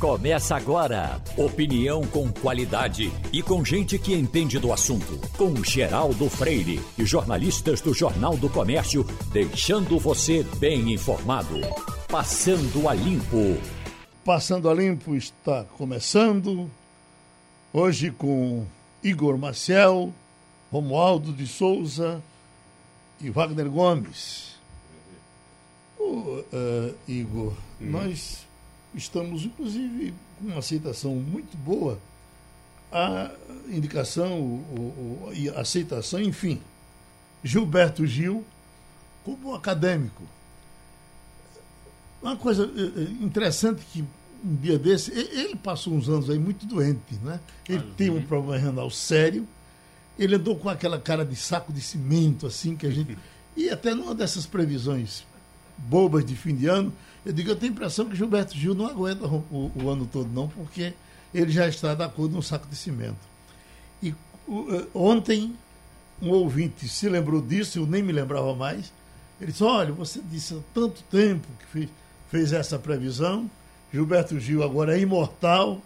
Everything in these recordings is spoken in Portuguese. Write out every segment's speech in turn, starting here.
Começa agora. Opinião com qualidade e com gente que entende do assunto. Com Geraldo Freire e jornalistas do Jornal do Comércio, deixando você bem informado. Passando a Limpo. Passando a Limpo está começando. Hoje com Igor Maciel, Romualdo de Souza e Wagner Gomes. Oh, uh, Igor, hum. nós estamos, inclusive, com uma aceitação muito boa, a indicação e a aceitação, enfim, Gilberto Gil como acadêmico. Uma coisa eh, eh, interessante que um dia desse, ele passou uns anos aí muito doente, né? Ele ah, tem um problema renal sério, ele andou com aquela cara de saco de cimento, assim, que a gente. E até numa dessas previsões bobas de fim de ano, eu digo, eu tenho a impressão que Gilberto Gil não aguenta o, o ano todo, não, porque ele já está da cor de um saco de cimento. E uh, ontem, um ouvinte se lembrou disso, eu nem me lembrava mais. Ele disse: Olha, você disse há tanto tempo que fez, fez essa previsão, Gilberto Gil agora é imortal,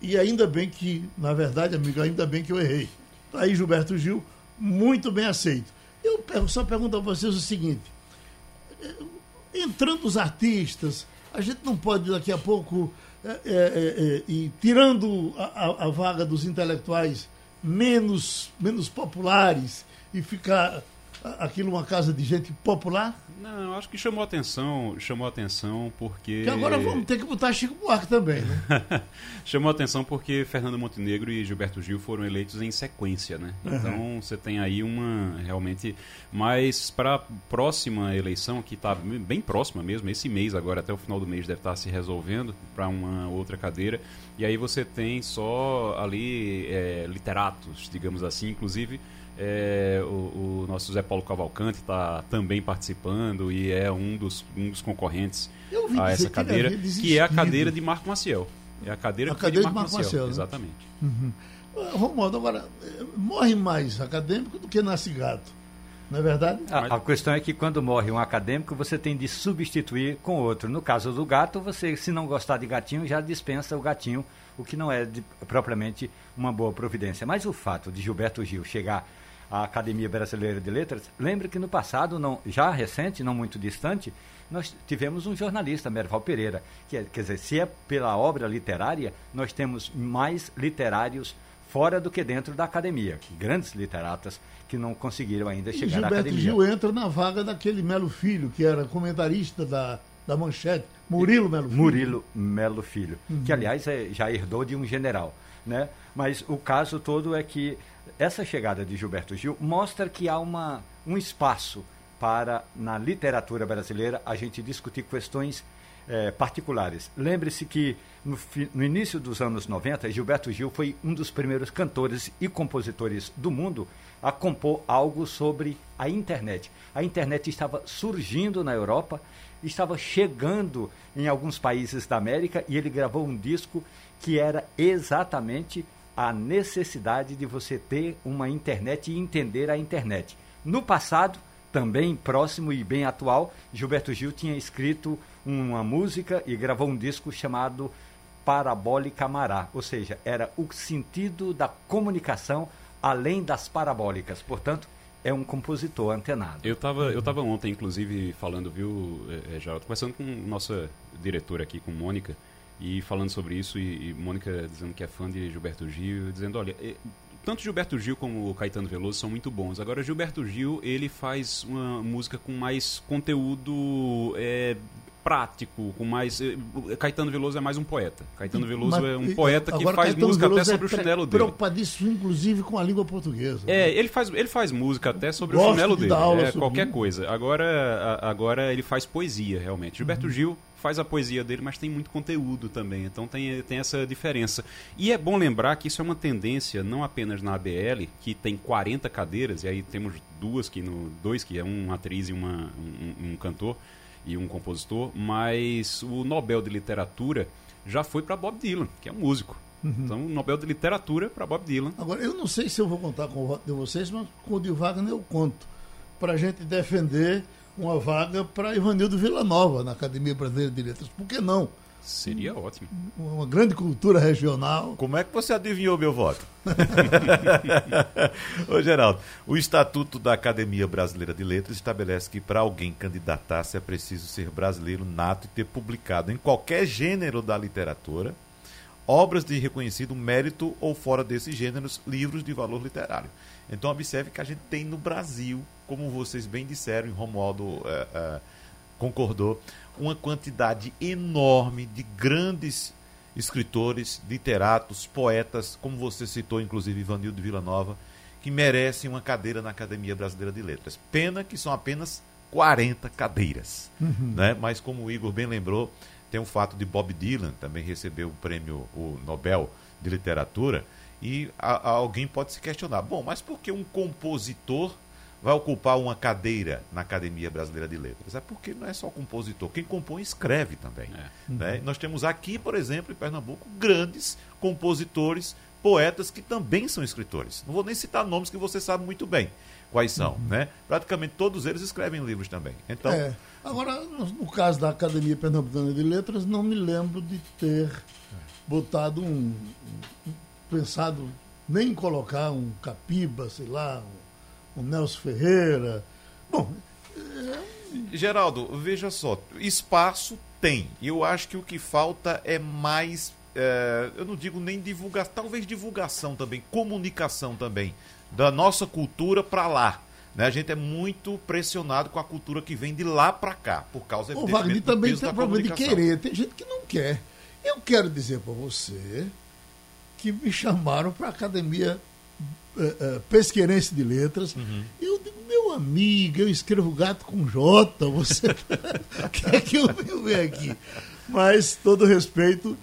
e ainda bem que, na verdade, amigo, ainda bem que eu errei. Está aí Gilberto Gil, muito bem aceito. Eu só pergunto a vocês o seguinte: entrando os artistas, a gente não pode daqui a pouco é, é, é, e tirando a, a, vaga dos intelectuais menos, menos populares e ficar aquilo uma casa de gente popular? Não, acho que chamou atenção, chamou atenção porque. Que agora vamos ter que botar Chico Buarque também, né? chamou atenção porque Fernando Montenegro e Gilberto Gil foram eleitos em sequência, né? Uhum. Então você tem aí uma realmente. Mas para a próxima eleição, que está bem próxima mesmo, esse mês agora, até o final do mês, deve estar tá se resolvendo para uma outra cadeira. E aí você tem só ali é, literatos, digamos assim, inclusive é, o, o, nosso Zé Paulo Cavalcante está também participando e é um dos, um dos concorrentes a essa cadeira, que, que, é a cadeira de Marco Maciel. É a cadeira, a cadeira de Marco, Marco Maciel. Maciel né? Exatamente. Uhum. Romualdo, agora, morre mais acadêmico do que nasce gato. Não é verdade? A, a, questão é que quando morre um acadêmico, você tem de substituir com outro. No caso do gato, você, se não gostar de gatinho, já dispensa o gatinho, o que não é de, propriamente uma boa providência. Mas o fato de Gilberto Gil chegar a Academia Brasileira de Letras, lembre que no passado, não, já recente, não muito distante, nós tivemos um jornalista, Merval Pereira, que é, quer dizer, se é pela obra literária, nós temos mais literários fora do que dentro da academia. Grandes literatas que não conseguiram ainda chegar Gilberto à academia. Gil entra na vaga daquele Melo Filho, que era comentarista da, da Manchete, Murilo Melo Filho. Murilo Melo Filho, uhum. que aliás é, já herdou de um general. Né? Mas o caso todo é que essa chegada de Gilberto Gil mostra que há uma, um espaço para, na literatura brasileira, a gente discutir questões é, particulares. Lembre-se que no, no, início dos anos 90, Gilberto Gil foi um dos primeiros cantores e compositores do mundo a compor algo sobre a internet. A internet estava surgindo na Europa, estava chegando em alguns países da América e ele gravou um disco que era exatamente a necessidade de você ter uma internet e entender a internet. No passado, também próximo e bem atual, Gilberto Gil tinha escrito uma música e gravou um disco chamado Parabólica Mará, ou seja, era o sentido da comunicação além das parabólicas. Portanto, é um compositor antenado. Eu estava eu tava ontem, inclusive, falando, viu, é, é Geraldo, conversando com nossa diretora aqui, com Mônica, e falando sobre isso, e, e Mônica dizendo que é fã de Gilberto Gil, dizendo, olha, tanto Gilberto Gil como o Caetano Veloso são muito bons. Agora, Gilberto Gil, ele faz uma música com mais conteúdo é, prático, com mais. Eh, Caetano Veloso é mais um poeta. Caetano Veloso Mas, é um poeta que faz Caetano música Veloso até sobre é o chinelo dele. Preocupadíssimo, inclusive, com a língua portuguesa. É, né? ele faz, ele faz música até sobre Gosto o chinelo de dele. É, qualquer coisa. Agora, agora ele faz poesia, realmente. Gilberto uhum. Gil faz a poesia dele, mas tem muito conteúdo também. Então tem, tem essa diferença. E é bom lembrar que isso é uma tendência não apenas na ABL, que tem 40 cadeiras, e aí temos duas que no. dois que é uma atriz e uma, um, um cantor e um compositor, mas o Nobel de Literatura já foi para Bob Dylan, que é um músico. Uhum. Então, o Nobel de Literatura para Bob Dylan. Agora, eu não sei se eu vou contar com o voto de vocês, mas com o de Wagner eu conto. Para a gente defender uma vaga para Ivanildo Villanova na Academia Brasileira de Letras. Por que não? Seria ótimo. Uma grande cultura regional. Como é que você adivinhou meu voto? Ô Geraldo, o Estatuto da Academia Brasileira de Letras estabelece que para alguém candidatar-se é preciso ser brasileiro nato e ter publicado em qualquer gênero da literatura obras de reconhecido mérito ou fora desses gêneros, livros de valor literário. Então observe que a gente tem no Brasil, como vocês bem disseram, e Romualdo é, é, concordou, uma quantidade enorme de grandes escritores, literatos, poetas, como você citou, inclusive Ivanildo Vila Nova, que merecem uma cadeira na Academia Brasileira de Letras. Pena que são apenas 40 cadeiras. Uhum. Né? Mas como o Igor bem lembrou, tem o fato de Bob Dylan também receber o prêmio o Nobel de Literatura, e a, a alguém pode se questionar: bom, mas por que um compositor vai ocupar uma cadeira na Academia Brasileira de Letras? É porque não é só compositor, quem compõe escreve também. É. Né? Uhum. Nós temos aqui, por exemplo, em Pernambuco, grandes compositores, poetas que também são escritores. Não vou nem citar nomes que você sabe muito bem quais são. Uhum. Né? Praticamente todos eles escrevem livros também. Então, é. Agora, no caso da Academia Pernambucana de Letras, não me lembro de ter botado um, pensado nem em colocar um Capiba, sei lá, um, um Nelson Ferreira. Bom. É... Geraldo, veja só, espaço tem. E eu acho que o que falta é mais. É, eu não digo nem divulgação, talvez divulgação também, comunicação também, da nossa cultura para lá. Né? A gente é muito pressionado com a cultura que vem de lá para cá, por causa O Wagner também tem problema de querer, tem gente que não quer. Eu quero dizer para você que me chamaram para a Academia uh, uh, Pesqueirense de Letras. Uhum. Eu digo, meu amigo, eu escrevo gato com J, você quer é que eu venha aqui? Mas, todo respeito,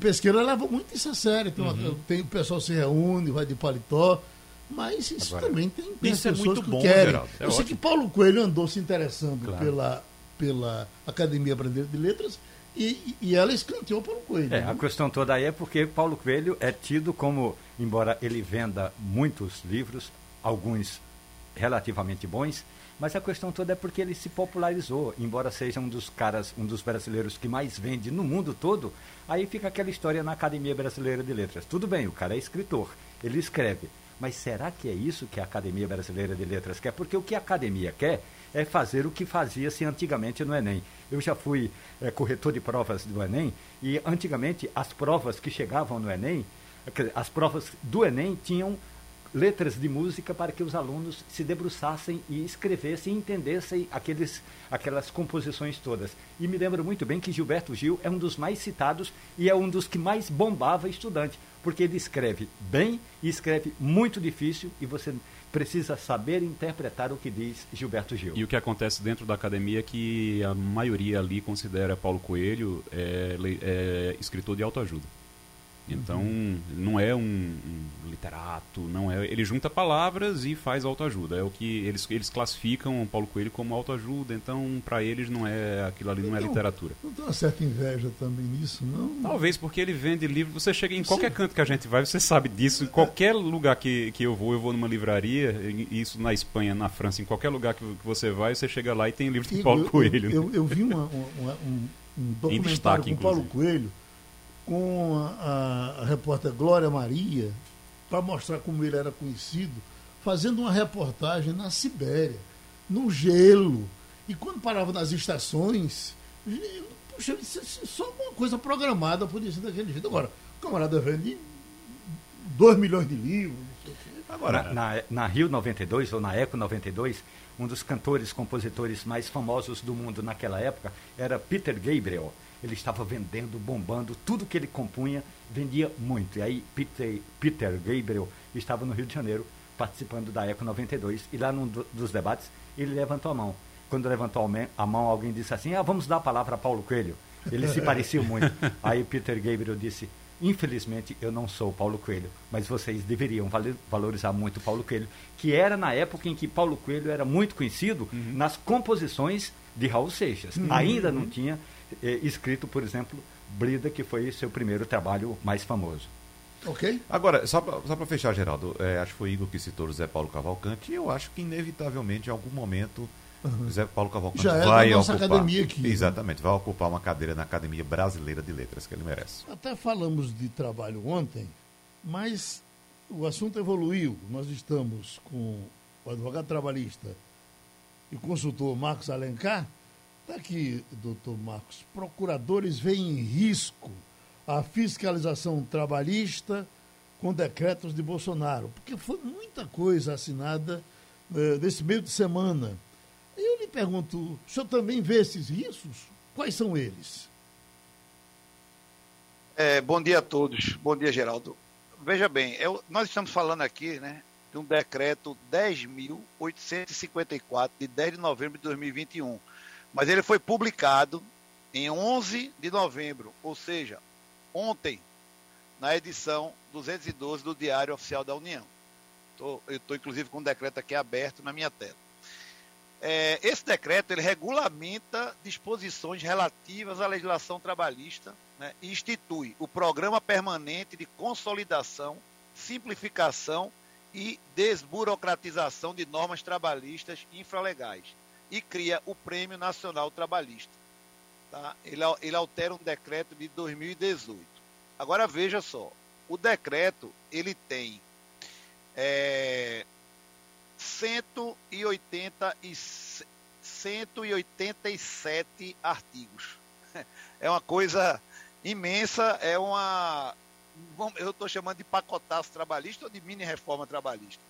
pesqueira leva muito isso a sério. Tem, uhum. tem, o pessoal se reúne, vai de paletó. Mas isso Agora, também tem, tem isso é muito que bom, querem. Geraldo. É eu sei que Paulo Coelho andou se interessando claro. pela, pela Academia Brasileira de Letras e, e ela escanteou Paulo Coelho. É, né? a questão toda aí é porque Paulo Coelho é tido como, embora ele venda muitos livros, alguns relativamente bons, mas a questão toda é porque ele se popularizou, embora seja um dos caras, um dos brasileiros que mais vende no mundo todo, aí fica aquela história na Academia Brasileira de Letras. Tudo bem, o cara é escritor, ele escreve, mas será que é isso que a Academia Brasileira de Letras quer? Porque o que a academia quer é fazer o que fazia-se antigamente no Enem. Eu já fui é, corretor de provas do Enem e antigamente as provas que chegavam no Enem, as provas do Enem tinham letras de música para que os alunos se debruçassem e escrevessem e entendessem aqueles, aquelas composições todas. E me lembro muito bem que Gilberto Gil é um dos mais citados e é um dos que mais bombava estudante, porque ele escreve bem e escreve muito difícil e você precisa saber interpretar o que diz Gilberto Gil. E o que acontece dentro da academia é que a maioria ali considera Paulo Coelho é, é escritor de autoajuda. Então, uhum. não é um, um, literato, não é. Ele junta palavras e faz autoajuda. É o que eles, eles classificam o Paulo Coelho como autoajuda. Então, para eles não é aquilo ali, não, é literatura. Não tem uma certa inveja também nisso, não? Talvez porque ele vende livro. Você chega em qualquer canto que a gente vai, você sabe disso. Em qualquer lugar que, que eu vou, eu vou numa livraria, isso na Espanha, na França, em qualquer lugar que, você vai, você chega lá e tem livro de Paulo eu, Coelho. Eu, eu, eu vi uma, uma, um, um documentário destaque, com Paulo Coelho com a, a, repórter Glória Maria, para mostrar como ele era conhecido, fazendo uma reportagem na Sibéria, no gelo. E quando parava nas estações, puxa, só uma coisa programada podia ser daquele jeito. Agora, o camarada vende 2 milhões de livros. Agora, na, na Rio 92 ou na Eco 92, um dos cantores, compositores mais famosos do mundo naquela época era Peter Gabriel ele estava vendendo, bombando, tudo que ele compunha vendia muito. E aí Peter, Peter Gabriel estava no Rio de Janeiro participando da Eco 92 e lá num dos debates ele levantou a mão. Quando levantou a mão, alguém disse assim: ah, vamos dar a palavra a Paulo Coelho. Ele se parecia muito. Aí Peter Gabriel disse: Infelizmente, eu não sou Paulo Coelho, mas vocês deveriam valorizar muito Paulo Coelho, que era na época em que Paulo Coelho era muito conhecido uhum. nas composições de Raul Seixas. Uhum. Ainda não tinha eh, escrito, por exemplo, Brida, que foi seu primeiro trabalho mais famoso. Ok. Agora, só para fechar, Geraldo, é, acho que foi Igor que citou o José Paulo Cavalcante, e eu acho que inevitavelmente, em algum momento, Uhum. José Paulo Cavalcante Já é vai nossa ocupar. academia aqui. né? Exatamente, vai ocupar uma cadeira na Academia Brasileira de Letras, que ele merece. Até falamos de trabalho ontem, mas o assunto evoluiu. Nós estamos com o advogado trabalhista e o consultor Marcos Alencar. Está aqui, doutor Marcos. Procuradores veem em risco a fiscalização trabalhista com decretos de Bolsonaro, porque foi muita coisa assinada eh, nesse meio de semana. Eu lhe pergunto, o senhor também vê esses riscos? Quais são eles? É, bom dia a todos. Bom dia, Geraldo. Veja bem, eu- nós estamos falando aqui né, de um decreto 10.854, de 10 de novembro de 2021. Mas ele foi publicado em 11 de novembro, ou seja, ontem, na edição 212 do Diário Oficial da União. Tô- eu estou, inclusive, com o decreto aqui aberto na minha tela. É, esse decreto ele regulamenta disposições relativas à legislação trabalhista né, e institui o Programa Permanente de Consolidação, Simplificação e Desburocratização de Normas Trabalhistas Infralegais e cria o Prêmio Nacional Trabalhista. Tá? Ele, ele altera um decreto de 2018. Agora veja só, o decreto ele tem é, 180 e, 187 artigos. É uma coisa imensa, é uma. Eu estou chamando de pacotaço trabalhista ou de mini reforma trabalhista.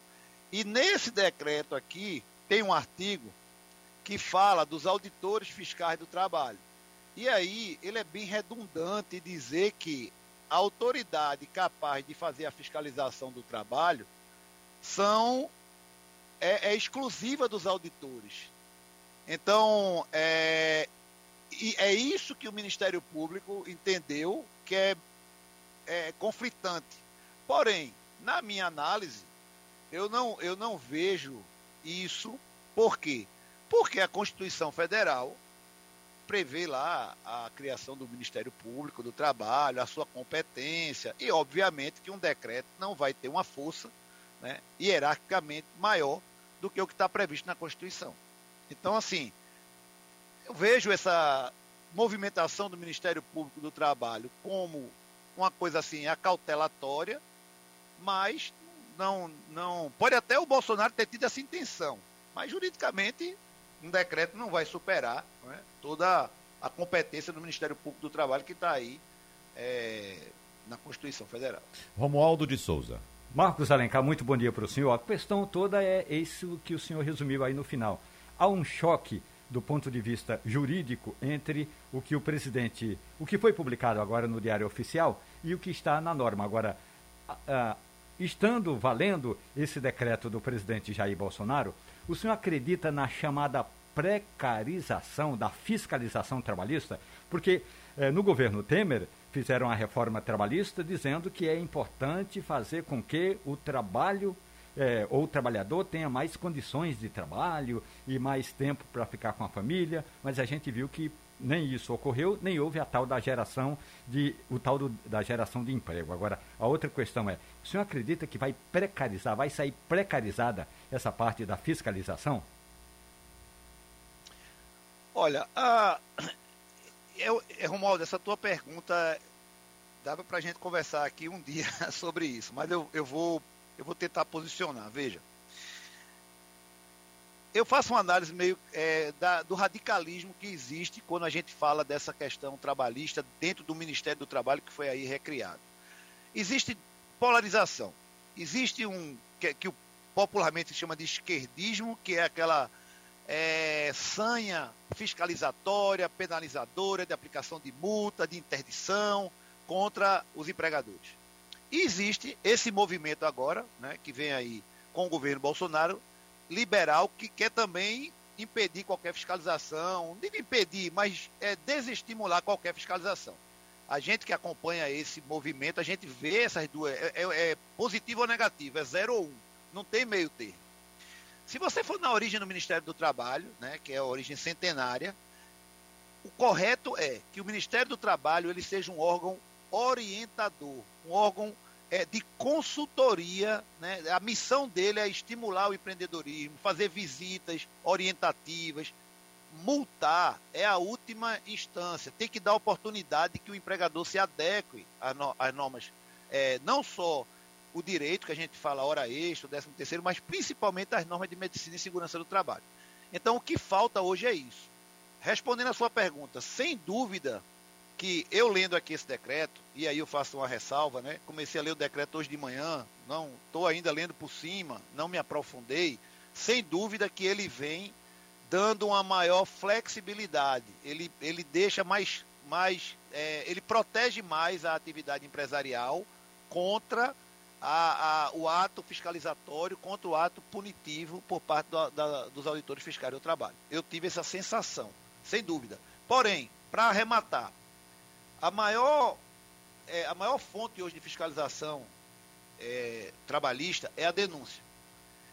E nesse decreto aqui, tem um artigo que fala dos auditores fiscais do trabalho. E aí, ele é bem redundante dizer que a autoridade capaz de fazer a fiscalização do trabalho são é, é exclusiva dos auditores. Então, é, é isso que o Ministério Público entendeu que é, é conflitante. Porém, na minha análise, eu não, eu não vejo isso. Por quê? Porque a Constituição Federal prevê lá a criação do Ministério Público do Trabalho, a sua competência, e obviamente que um decreto não vai ter uma força né, hierarquicamente maior do que o que está previsto na Constituição. Então, assim, eu vejo essa movimentação do Ministério Público do Trabalho como uma coisa assim acautelatória, mas não, não pode até o Bolsonaro ter tido essa intenção, mas juridicamente um decreto não vai superar não é, toda a competência do Ministério Público do Trabalho que está aí é, na Constituição Federal. Romualdo de Souza. Marcos Alencar, muito bom dia para o senhor. A questão toda é isso que o senhor resumiu aí no final. Há um choque do ponto de vista jurídico entre o que o presidente, o que foi publicado agora no Diário Oficial e o que está na norma. Agora, a- a- estando valendo esse decreto do presidente Jair Bolsonaro, o senhor acredita na chamada precarização da fiscalização trabalhista? Porque eh, no governo Temer fizeram a reforma trabalhista dizendo que é importante fazer com que o trabalho eh, ou o trabalhador tenha mais condições de trabalho e mais tempo para ficar com a família, mas a gente viu que nem isso ocorreu, nem houve a tal da geração de o tal do- da geração de emprego. Agora, a outra questão é, o senhor acredita que vai precarizar, vai sair precarizada essa parte da fiscalização? Olha, a, eu, é, Romualdo, essa tua pergunta dava para a gente conversar aqui um dia sobre isso, mas eu, eu, vou, eu vou tentar posicionar. Veja, eu faço uma análise meio é, da- do radicalismo que existe quando a gente fala dessa questão trabalhista dentro do Ministério do Trabalho que foi aí recriado. Existe polarização. Existe um que, que popularmente se chama de esquerdismo, que é aquela é, sanha fiscalizatória, penalizadora, de aplicação de multa, de interdição contra os empregadores. E existe esse movimento agora, né, que vem aí com o governo Bolsonaro, liberal, que quer também impedir qualquer fiscalização, digo impedir, mas é, desestimular qualquer fiscalização. A gente que acompanha esse movimento, a gente vê essas duas, é, é- é positivo ou negativo, é zero ou um, não tem meio termo. Se você for na origem do Ministério do Trabalho, né, que é a origem centenária, o correto é que o Ministério do Trabalho ele seja um órgão orientador, um órgão é, de consultoria. Né? A missão dele é estimular o empreendedorismo, fazer visitas orientativas. Multar é a última instância. Tem que dar oportunidade que o empregador se adeque às normas, é, não só o direito, que a gente fala hora extra, décimo terceiro, mas principalmente as normas de medicina e segurança do trabalho. Então, o que falta hoje é isso. Respondendo a sua pergunta, sem dúvida que eu lendo aqui esse decreto, e aí eu faço uma ressalva, né? Comecei a ler o decreto hoje de manhã, não estou ainda lendo por cima, não me aprofundei. Sem dúvida que ele vem dando uma maior flexibilidade. Ele, ele deixa mais, mais é, ele protege mais a atividade empresarial contra a, a, o ato fiscalizatório contra o ato punitivo por parte do, da, dos auditores fiscais do trabalho. Eu tive essa sensação, sem dúvida. Porém, para arrematar, a maior, é, a maior fonte hoje de fiscalização é, trabalhista é a denúncia.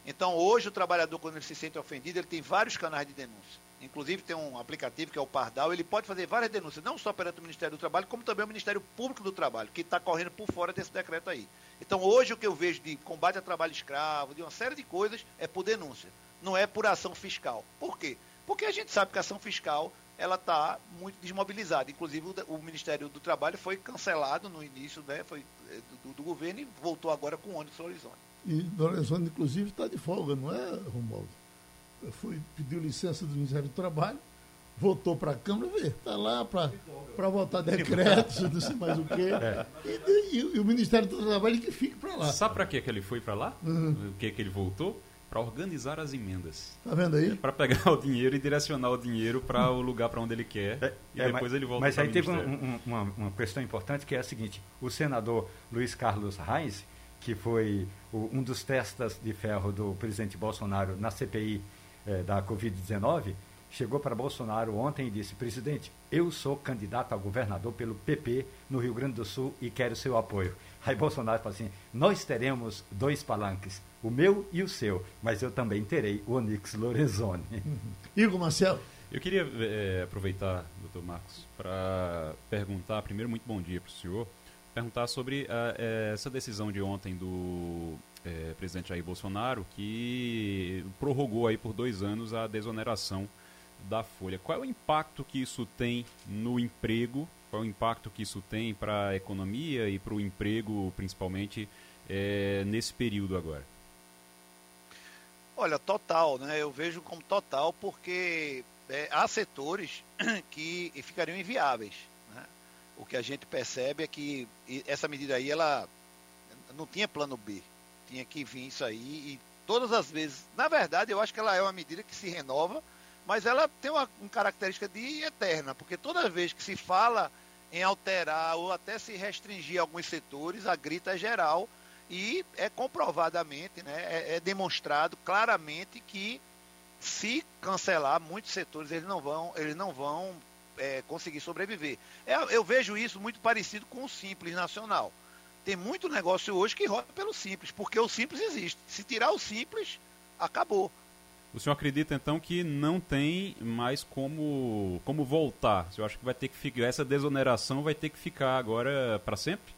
Então, hoje, o trabalhador, quando ele se sente ofendido, ele tem vários canais de denúncia. Inclusive, tem um aplicativo que é o Pardal, ele pode fazer várias denúncias, não só perante o Ministério do Trabalho, como também o Ministério Público do Trabalho, que está correndo por fora desse decreto aí. Então, hoje, o que eu vejo de combate ao trabalho escravo, de uma série de coisas, é por denúncia, não é por ação fiscal. Por quê? Porque a gente sabe que a ação fiscal ela está muito desmobilizada. Inclusive, o, Ministério do Trabalho foi cancelado no início né, foi, é, do, do governo e voltou agora com o ônibus Horizonte. E Horizonte, inclusive, está de folga, não é, Romualdo? Foi, pediu licença do Ministério do Trabalho, voltou para a Câmara, está lá para votar decretos, não sei mais o quê. É. E, e, e, o Ministério do Trabalho que fica para lá. Sabe para que ele foi para lá? Uhum. O que, que ele voltou? Para organizar as emendas. Tá vendo aí? É para pegar o dinheiro e direcionar o dinheiro para o lugar para onde ele quer. É, e é, depois mas, ele volta Mas aí teve um, um, uma, uma questão importante que é a seguinte: o senador Luiz Carlos Reis, que foi o, um dos testas de ferro do presidente Bolsonaro na CPI eh, da Covid-19, chegou para Bolsonaro ontem e disse: presidente, eu sou candidato a governador pelo PP no Rio Grande do Sul e quero seu apoio. Aí Bolsonaro falou assim: nós teremos dois palanques, o meu e o seu, mas eu também terei o Onix Lorenzoni. Uhum. Igor Marcelo. Eu queria é, aproveitar, doutor Marcos, para perguntar, primeiro, muito bom dia para o senhor, perguntar sobre a, é, essa decisão de ontem do é, presidente Jair Bolsonaro, que prorrogou aí por dois anos a desoneração da Folha. Qual é o impacto que isso tem no emprego? Qual é o impacto que isso tem para a economia e para o emprego, principalmente, é, nesse período agora? Olha, total, né? Eu vejo como total porque é, há setores que ficariam inviáveis. Né? O que a gente percebe é que essa medida aí, ela não tinha plano B. Tinha que vir isso aí e todas as vezes. Na verdade, eu acho que ela é uma medida que se renova, mas ela tem uma, uma característica de eterna, porque toda vez que se fala em alterar ou até se restringir alguns setores, a grita é geral e é comprovadamente, né, é, é demonstrado claramente que se cancelar muitos setores eles não vão, eles não vão é, conseguir sobreviver. É, eu vejo isso muito parecido com o Simples Nacional. Tem muito negócio hoje que roda pelo Simples, porque o Simples existe. Se tirar o Simples, acabou. O senhor acredita então que não tem mais como, como voltar? O senhor acha que vai ter que ficar, essa desoneração vai ter que ficar agora para sempre?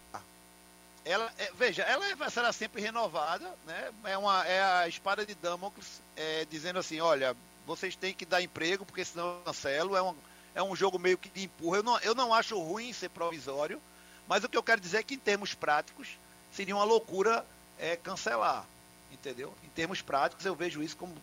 Ela é, veja, ela é, será sempre renovada, né? É, uma, é a espada de Damocles é, dizendo assim, olha, vocês têm que dar emprego, porque senão eu cancelo. É um, é um jogo meio que de empurra. Eu não, eu não acho ruim ser provisório, mas o que eu quero dizer é que em termos práticos seria uma loucura é, cancelar, entendeu? Em termos práticos eu vejo isso como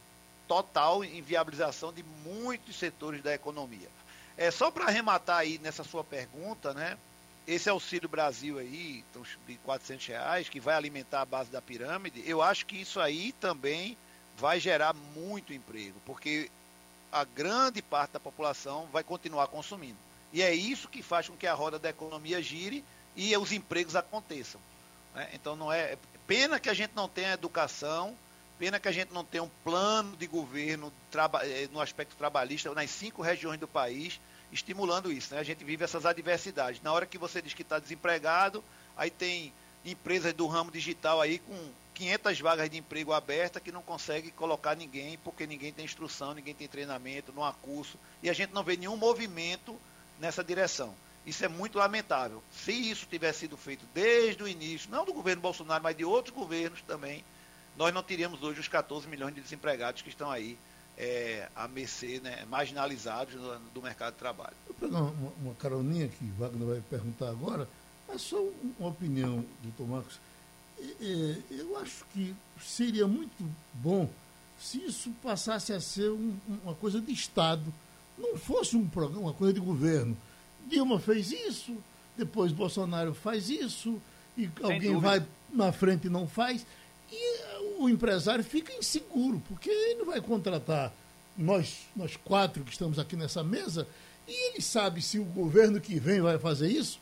total inviabilização de muitos setores da economia. É só para arrematar aí nessa sua pergunta, né? Esse Auxílio Brasil aí, então, de 400 reais, que vai alimentar a base da pirâmide, eu acho que isso aí também vai gerar muito emprego, porque a grande parte da população vai continuar consumindo. E é isso que faz com que a roda da economia gire e os empregos aconteçam. Né? Então não é pena que a gente não tenha educação, pena que a gente não tenha um plano de governo eh, no aspecto trabalhista nas cinco regiões do país estimulando isso. Né? A gente vive essas adversidades. Na hora que você diz que está desempregado, aí tem empresas do ramo digital aí com 500 vagas de emprego abertas que não consegue colocar ninguém porque ninguém tem instrução, ninguém tem treinamento, não há curso e a gente não vê nenhum movimento nessa direção. Isso é muito lamentável. Se isso tivesse sido feito desde o início, não do governo Bolsonaro, mas de outros governos também, nós não teríamos hoje os 14 milhões de desempregados que estão aí é, a mercê, né, marginalizados do, do, mercado de trabalho. Vou pegar uma, uma caroninha que Wagner vai perguntar agora, mas só uma opinião, doutor Marcos. É, eu acho que seria muito bom se isso passasse a ser um, uma coisa de Estado, não fosse um programa, uma coisa de governo. Dilma fez isso, depois Bolsonaro faz isso, e Sem alguém dúvida. vai na frente e não faz. O empresário fica inseguro, porque ele vai contratar nós, nós quatro que estamos aqui nessa mesa, e ele sabe se o governo que vem vai fazer isso,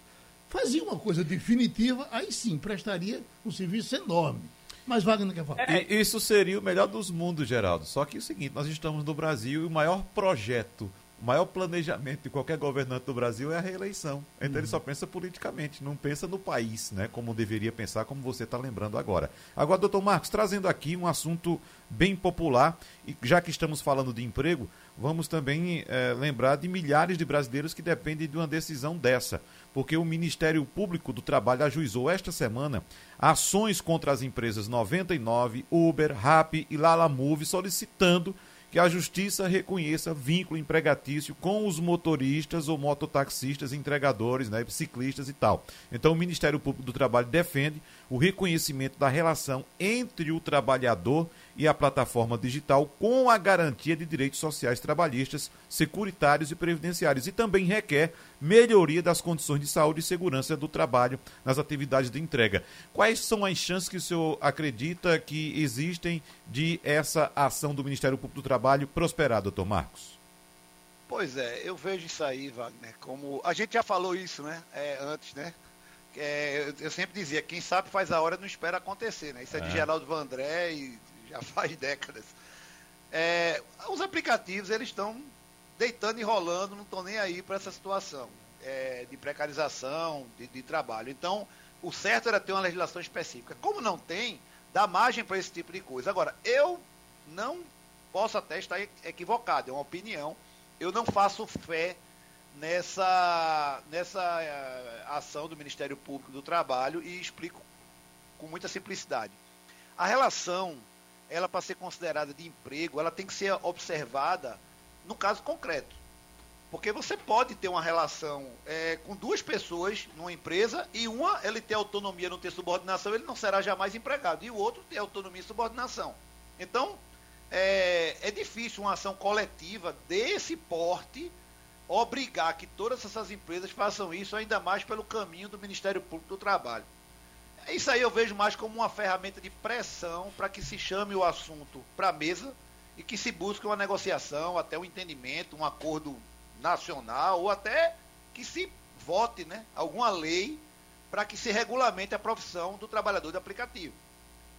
fazia uma coisa definitiva, aí sim prestaria um serviço enorme. Mas Wagner quer falar. Isso seria o melhor dos mundos, Geraldo. Só que é o seguinte, nós estamos no Brasil e o maior projeto o maior planejamento de qualquer governante do Brasil é a reeleição. Então uhum. ele só pensa politicamente, não pensa no país, né? Como deveria pensar, como você está lembrando agora. Agora, doutor Marcos, trazendo aqui um assunto bem popular, e já que estamos falando de emprego, vamos também é, lembrar de milhares de brasileiros que dependem de uma decisão dessa. Porque o Ministério Público do Trabalho ajuizou esta semana ações contra as empresas 99, Uber, Rappi e Lala Move, solicitando que a justiça reconheça vínculo empregatício com os motoristas ou mototaxistas, entregadores, né, ciclistas e tal. Então, o Ministério Público do Trabalho defende o reconhecimento da relação entre o trabalhador e a plataforma digital com a garantia de direitos sociais trabalhistas, securitários e previdenciários e também requer melhoria das condições de saúde e segurança do trabalho nas atividades de entrega. Quais são as chances que o senhor acredita que existem de essa ação do Ministério Público do Trabalho prosperar, doutor Marcos? Pois é, eu vejo isso aí, Wagner, como. A gente já falou isso, né? É, antes, né? É, eu sempre dizia, quem sabe faz a hora não espera acontecer, né? Isso é, é de Geraldo Vandré e já faz décadas. É, os aplicativos eles estão deitando e rolando, não estão nem aí para essa situação é, de precarização, de, de, trabalho. Então, o certo era ter uma legislação específica. Como não tem, dá margem para esse tipo de coisa. Agora, eu não posso até estar equivocado, é uma opinião. Eu não faço fé nessa, nessa é, ação do Ministério Público do Trabalho e explico com muita simplicidade. A relação ela para ser considerada de emprego, ela tem que ser observada no caso concreto. Porque você pode ter uma relação é, com duas pessoas numa empresa e uma ele ter autonomia, não ter subordinação, ele não será jamais empregado. E o outro ter autonomia e subordinação. Então, é, é difícil uma ação coletiva desse porte obrigar que todas essas empresas façam isso, ainda mais pelo caminho do Ministério Público do Trabalho. Isso aí eu vejo mais como uma ferramenta de pressão para que se chame o assunto para a mesa e que se busque uma negociação, até um entendimento, um acordo nacional ou até que se vote né, alguma lei para que se regulamente a profissão do trabalhador de aplicativo.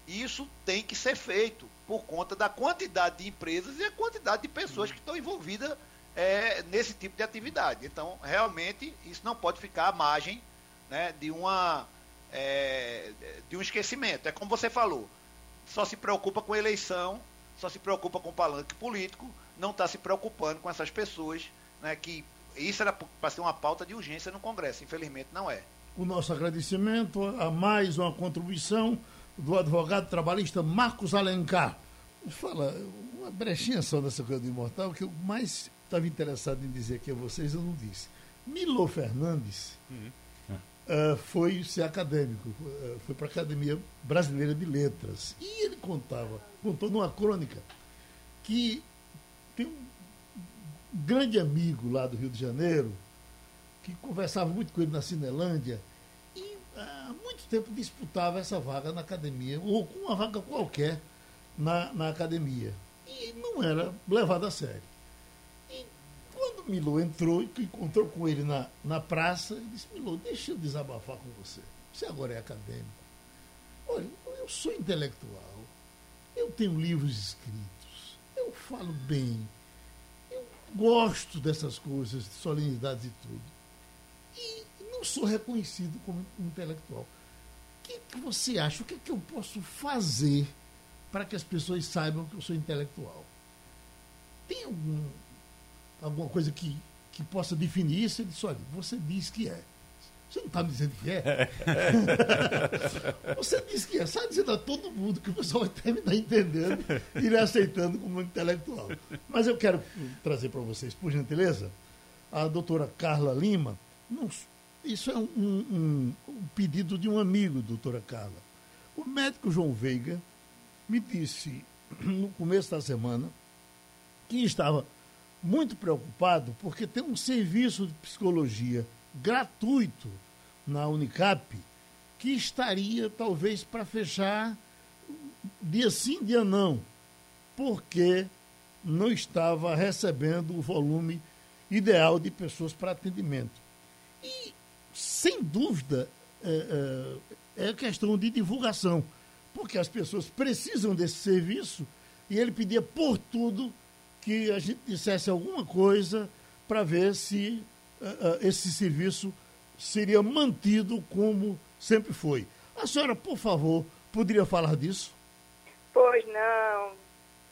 Isso tem que ser feito por conta da quantidade de empresas e a quantidade de pessoas que estão envolvidas é, nesse tipo de atividade. Então, realmente, isso não pode ficar à margem né, de uma é, de um esquecimento. É como você falou, só se preocupa com eleição, só se preocupa com palanque político, não está se preocupando com essas pessoas, né, que isso era para ser uma pauta de urgência no Congresso, infelizmente não é. O nosso agradecimento a mais uma contribuição do advogado trabalhista Marcos Alencar. Fala, uma brechinha só dessa coisa do imortal, que eu mais estava interessado em dizer aqui a vocês, eu não disse. Milo Fernandes, uhum uh, foi ser acadêmico, uh, foi para a Academia Brasileira de Letras. E ele contava, contou numa crônica, que tem um grande amigo lá do Rio de Janeiro, que conversava muito com ele na Cinelândia, e há muito tempo disputava essa vaga na academia, ou com uma vaga qualquer na, na academia. E não era levado a sério. Quando entrou e encontrou com ele na, na praça, ele disse, Milô, deixa eu desabafar com você. Você agora é acadêmico. Olha, eu sou intelectual, eu tenho livros escritos, eu falo bem, eu gosto dessas coisas, de solenidades e tudo. E não sou reconhecido como intelectual. O que, que você acha? O que, que eu posso fazer para que as pessoas saibam que eu sou intelectual? Tem algum alguma coisa que que possa definir isso. Ele disse, olha, você diz que é. Você não está me dizendo que é? você diz que é. Sai dizendo a todo mundo que o pessoal vai terminar entendendo e lhe aceitando como intelectual. Mas eu quero trazer para vocês, por gentileza, a doutora Carla Lima. Não, isso é um, um, um pedido de um amigo, doutora Carla. O médico João Veiga me disse no começo da semana que estava muito preocupado porque tem um serviço de psicologia gratuito na Unicap que estaria talvez para fechar dia sim, dia não, porque não estava recebendo o volume ideal de pessoas para atendimento. E, sem dúvida, é, é, é questão de divulgação, porque as pessoas precisam desse serviço e ele pedia por tudo que a gente dissesse alguma coisa para ver se uh, esse serviço seria mantido como sempre foi. A senhora, por favor, poderia falar disso? Pois não.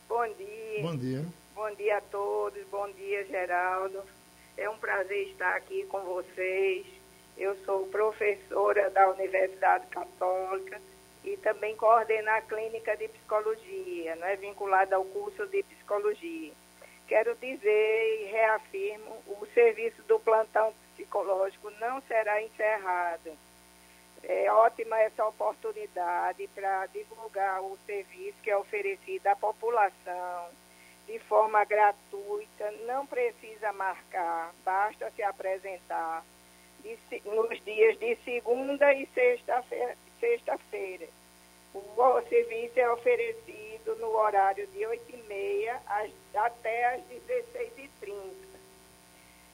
Bom dia. Bom dia. Bom dia a todos. Bom dia, Geraldo. É um prazer estar aqui com vocês. Eu sou professora da Universidade Católica e também coordenar a clínica de psicologia, não é vinculada ao curso de psicologia. Quero dizer e reafirmo, o serviço do plantão psicológico não será encerrado. É ótima essa oportunidade para divulgar o serviço que é oferecido à população de forma gratuita, não precisa marcar, basta se apresentar nos dias de segunda e sexta-feira. Sexta o, serviço é oferecido no horário de 8h30 até às 16h30.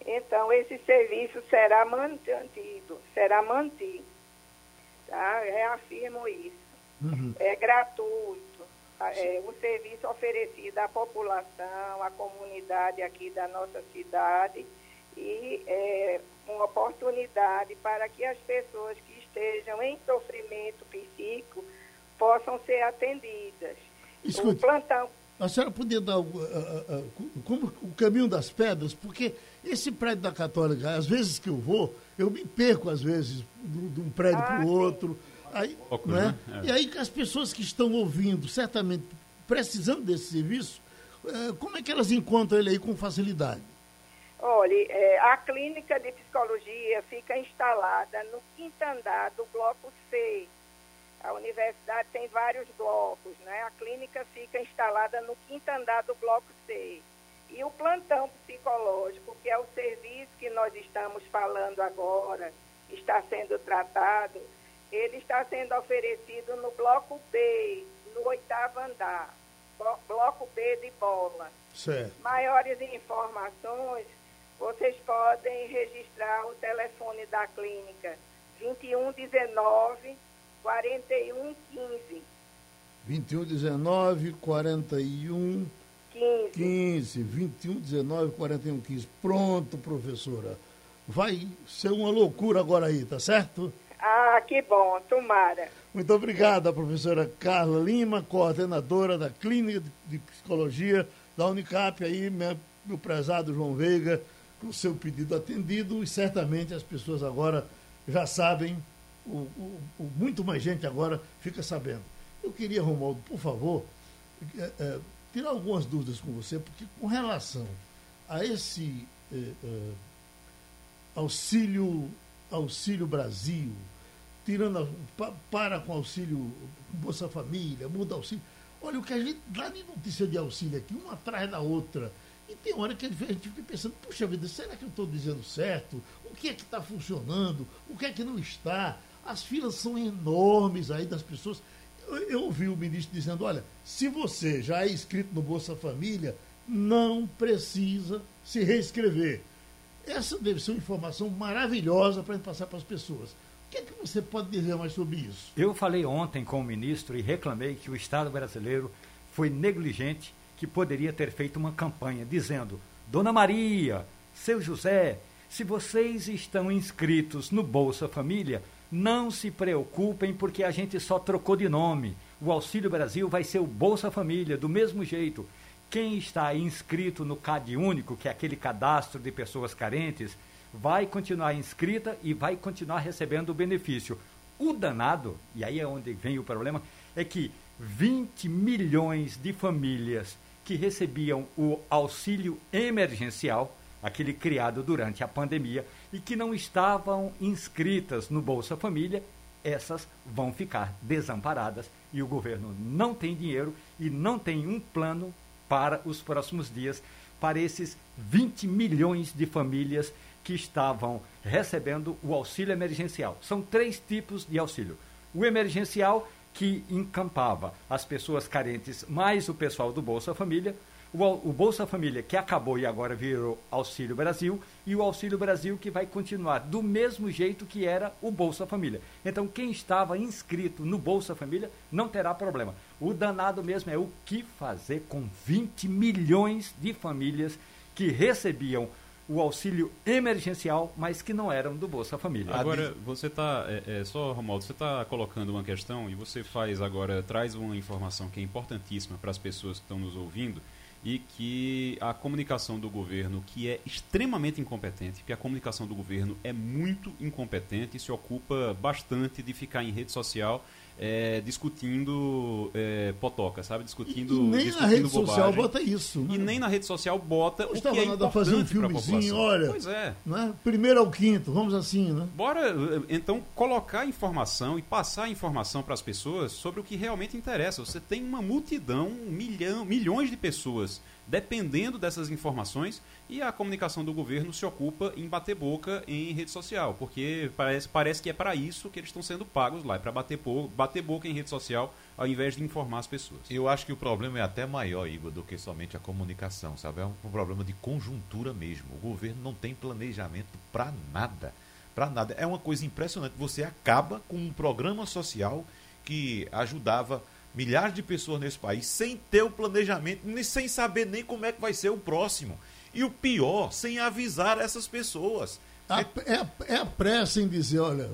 Então, esse serviço será mantido, será mantido. Tá? Reafirmo isso. Uhum. É gratuito. É, o serviço oferecido à população, à comunidade aqui da nossa cidade e é uma oportunidade para que as pessoas que estejam em sofrimento psíquico possam ser atendidas. Escute, o plantão. A senhora podia dar o, uh, uh, como o caminho das pedras, porque esse prédio da Católica, às vezes que eu vou, eu me perco, às vezes, de, um prédio ah, para o outro. Aí, né? né? É. E aí as pessoas que estão ouvindo, certamente precisando desse serviço, uh, como é que elas encontram ele aí com facilidade? Olha, é, a clínica de psicologia fica instalada no quinto andar do bloco C, a universidade tem vários blocos, né? A clínica fica instalada no quinto andar do bloco C. E o plantão psicológico, que é o serviço que nós estamos falando agora, está sendo tratado, ele está sendo oferecido no bloco B, no oitavo andar. Bloco B de bola. Certo. Maiores informações, vocês podem registrar o telefone da clínica 2119 4115. 21 19 41 15. 15. 21 19 41 15. Pronto, professora. Vai ser uma loucura agora aí, tá certo? Ah, que bom, tomara. Muito obrigado, professora Carla Lima, coordenadora da Clínica de Psicologia da Unicap, aí, meu, prezado João Veiga, com o seu pedido atendido, e certamente as pessoas agora já sabem o, o, muito mais gente agora fica sabendo. Eu queria, Romualdo, por favor, é, é, tirar algumas dúvidas com você, porque com relação a esse é, é auxílio, auxílio Brasil, tirando a, para com auxílio Bolsa Família, muda auxílio. Olha, o que a gente dá de notícia de auxílio aqui, uma atrás da outra. E tem hora que a gente fica pensando, puxa vida, será que eu estou dizendo certo? O que é que está funcionando? O que é que não está? As filas são enormes aí das pessoas. Eu, eu ouvi o ministro dizendo: olha, se você já é inscrito no Bolsa Família, não precisa se reescrever. Essa deve ser uma informação maravilhosa para passar para as pessoas. O que, é que você pode dizer mais sobre isso? Eu falei ontem com o ministro e reclamei que o Estado brasileiro foi negligente, que poderia ter feito uma campanha dizendo: Dona Maria, seu José, se vocês estão inscritos no Bolsa Família, não se preocupem, porque a gente só trocou de nome. O Auxílio Brasil vai ser o Bolsa Família, do mesmo jeito. quem está inscrito no CAD único, que é aquele cadastro de pessoas carentes, vai continuar inscrita e vai continuar recebendo o benefício. O danado, e aí é onde vem o problema, é que 20 milhões de famílias que recebiam o auxílio emergencial, aquele criado durante a pandemia, e que não estavam inscritas no Bolsa Família, essas vão ficar desamparadas e o governo não tem dinheiro e não tem um plano para os próximos dias para esses 20 milhões de famílias que estavam recebendo o auxílio emergencial. São três tipos de auxílio. O emergencial, que encampava as pessoas carentes mais o pessoal do Bolsa Família, o, Bolsa Família, que acabou e agora virou Auxílio Brasil, e o Auxílio Brasil, que vai continuar do mesmo jeito que era o Bolsa Família. Então, quem estava inscrito no Bolsa Família não terá problema. O danado mesmo é o que fazer com 20 milhões de famílias que recebiam o auxílio emergencial, mas que não eram do Bolsa Família. Agora, você está, é, é, só Romualdo, você está colocando uma questão e você faz agora, traz uma informação que é importantíssima para as pessoas que estão nos ouvindo e que a comunicação do governo, que é extremamente incompetente, que a comunicação do governo é muito incompetente e se ocupa bastante de ficar em rede social é, discutindo é, potoca, sabe? Discutindo. E, e nem discutindo na rede bobagem. social bota isso. Né? E nem na rede social bota Eu o que é nada fazer um filmezinho, olha. Pois é. Né? Primeiro ao quinto, vamos assim, né? Bora, então, colocar informação e passar informação para as pessoas sobre o que realmente interessa. Você tem uma multidão, um milhão, milhões de pessoas dependendo dessas informações e a comunicação do governo se ocupa em bater boca em rede social, porque parece, parece que é para isso que eles estão sendo pagos lá, é para bater, bater boca em rede social ao invés de informar as pessoas. Eu acho que o problema é até maior, Igor, do que somente a comunicação, sabe? É um problema de conjuntura mesmo. O governo não tem planejamento para nada. Para nada. É uma coisa impressionante. Você acaba com um programa social que ajudava milhares de pessoas nesse país sem ter o planejamento, nem sem saber nem como é que vai ser o próximo. E o pior, sem avisar essas pessoas. A, é, é a pressa em dizer, olha,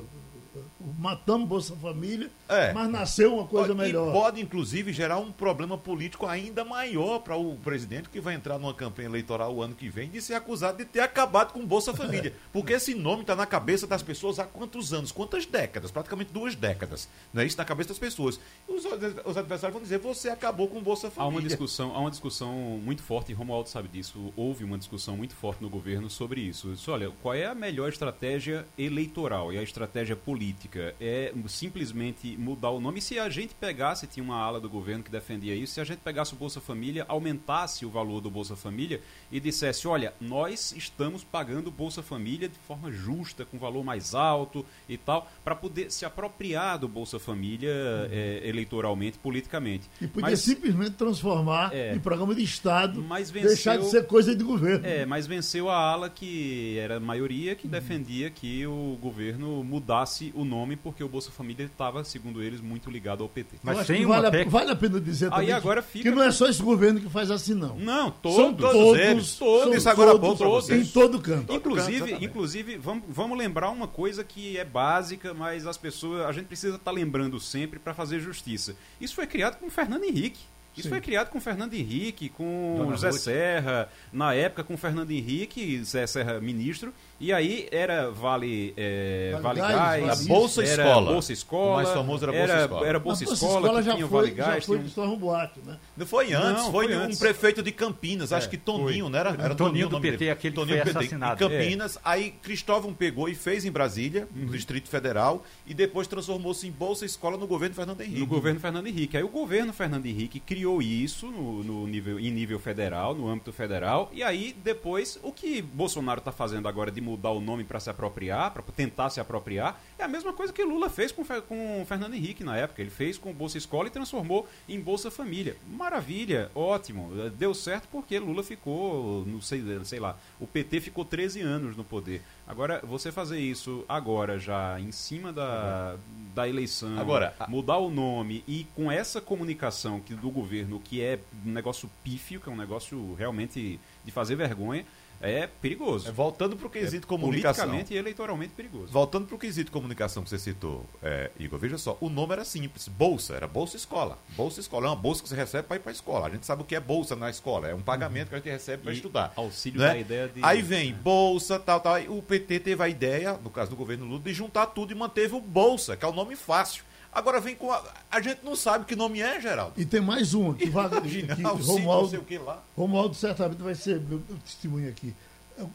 matamos Bolsa Família, é. mas nasceu uma coisa e melhor. Pode, inclusive, gerar um problema político ainda maior para o presidente que vai entrar numa campanha eleitoral o ano que vem de ser acusado de ter acabado com Bolsa Família. Porque esse nome está na cabeça das pessoas há quantos anos? Quantas décadas? Praticamente duas décadas. Não é isso na cabeça das pessoas. Os, os adversários vão dizer, você acabou com Bolsa Família. Há uma discussão, há uma discussão muito forte, e Romualdo sabe disso, houve uma discussão muito forte no governo sobre isso. Isso, olha, qual é a melhor estratégia eleitoral e a estratégia política? É simplesmente mudar o nome. E se a gente pegasse, tinha uma ala do governo que defendia isso, se a gente pegasse o Bolsa Família, aumentasse o valor do Bolsa Família e dissesse, olha, nós estamos pagando o Bolsa Família de forma justa, com valor mais alto e tal, para poder se apropriar do Bolsa Família uhum. é, eleitoralmente, politicamente. E podia mas, simplesmente transformar é, em programa de Estado, venceu, deixar de ser coisa de governo. É, mas venceu a ala que era a maioria que uhum. defendia que o governo mudasse o nome porque o Bolsa Família estava, segundo eles, muito ligado ao PT. Mas tem vale, a, vale a pena dizer também Aí agora que, fica... que não é só esse governo que faz assim, não. Não, todos. São todos, todos eles. Todos. Isso agora todos, todos, Em todo canto. Inclusive, canto, inclusive vamos, vamos lembrar uma coisa que é básica, mas as pessoas, a gente precisa estar tá lembrando sempre para fazer justiça. Isso foi criado com o Fernando Henrique. Isso Sim. foi criado com Fernando Henrique, com Dona José Ruth. Serra, na época com Fernando Henrique, Zé Serra ministro, e aí era Vale, é, vale, vale Gás, Gás Bolsa era Escola. Bolsa Escola. O mais famoso era Bolsa era, Escola. Era Bolsa, Bolsa Escola, Escola já tinha foi, Vale Gás. Já foi tinha um... Boato, né? Não foi antes, não, foi, foi um antes. prefeito de Campinas, é, acho que Toninho, foi. não era? Era Toninho, Toninho do PT, aquele Toninho que foi assassinado. Em Campinas, é. aí Cristóvão pegou e fez em Brasília, no uhum. Distrito Federal, e depois transformou-se em Bolsa Escola no governo Fernando Henrique. No governo Fernando Henrique. Aí o governo Fernando Henrique criou isso no, no nível, em nível federal, no âmbito federal, e aí depois o que Bolsonaro está fazendo agora de mudar o nome para se apropriar, para tentar se apropriar, é a mesma coisa que Lula fez com, com Fernando Henrique na época. Ele fez com Bolsa Escola e transformou em Bolsa Família. Maravilha, ótimo. Deu certo porque Lula ficou, não sei, sei lá, o PT ficou 13 anos no poder. Agora, você fazer isso agora já em cima da, da eleição, agora, mudar o nome e com essa comunicação que, do governo que é um negócio pífio, que é um negócio realmente de fazer vergonha, é perigoso. É, voltando para o quesito é comunicação. Politicamente e eleitoralmente perigoso. Voltando para o quesito comunicação que você citou, é, Igor, veja só, o nome era simples, bolsa, era bolsa escola. Bolsa escola, é uma bolsa que você recebe para ir para a escola. A gente sabe o que é bolsa na escola, é um pagamento uhum. que a gente recebe para estudar. Auxílio né? da ideia de. Aí vem bolsa, tal, tal. O PT teve a ideia, no caso do governo Lula, de juntar tudo e manteve o bolsa, que é o nome fácil. Agora vem com. A, a gente não sabe que nome é, Geraldo. E tem mais um que vai. Imagina, que Romualdo, sei o que lá. Romualdo certamente vai ser meu, meu testemunho aqui.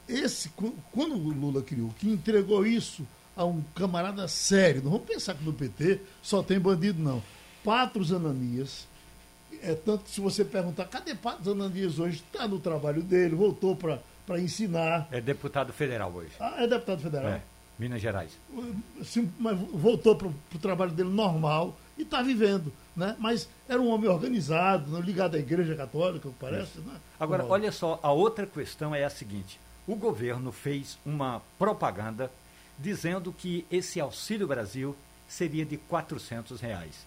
Esse, quando o Lula criou, que entregou isso a um camarada sério, não vamos pensar que no PT só tem bandido, não. Patros Ananias, é tanto que se você perguntar, cadê Patros Ananias hoje? Está no trabalho dele, voltou para ensinar. É deputado federal hoje. Ah, é deputado federal. É. Minas Gerais. Sim, mas voltou para o trabalho dele normal e está vivendo. Né? Mas era um homem organizado, ligado à Igreja Católica, parece. Né? Agora, olha só, a outra questão é a seguinte: o governo fez uma propaganda dizendo que esse Auxílio Brasil seria de 400 reais.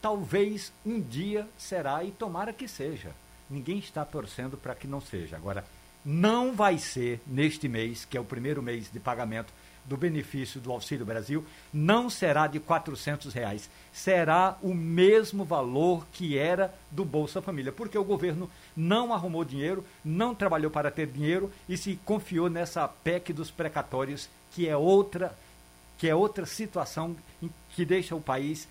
Talvez um dia será e tomara que seja. Ninguém está torcendo para que não seja. Agora, não vai ser neste mês, que é o primeiro mês de pagamento do benefício do Auxílio Brasil não será de R$ reais, será o mesmo valor que era do Bolsa Família, porque o governo não arrumou dinheiro, não trabalhou para ter dinheiro e se confiou nessa PEC dos precatórios, que é outra que é outra situação que deixa o país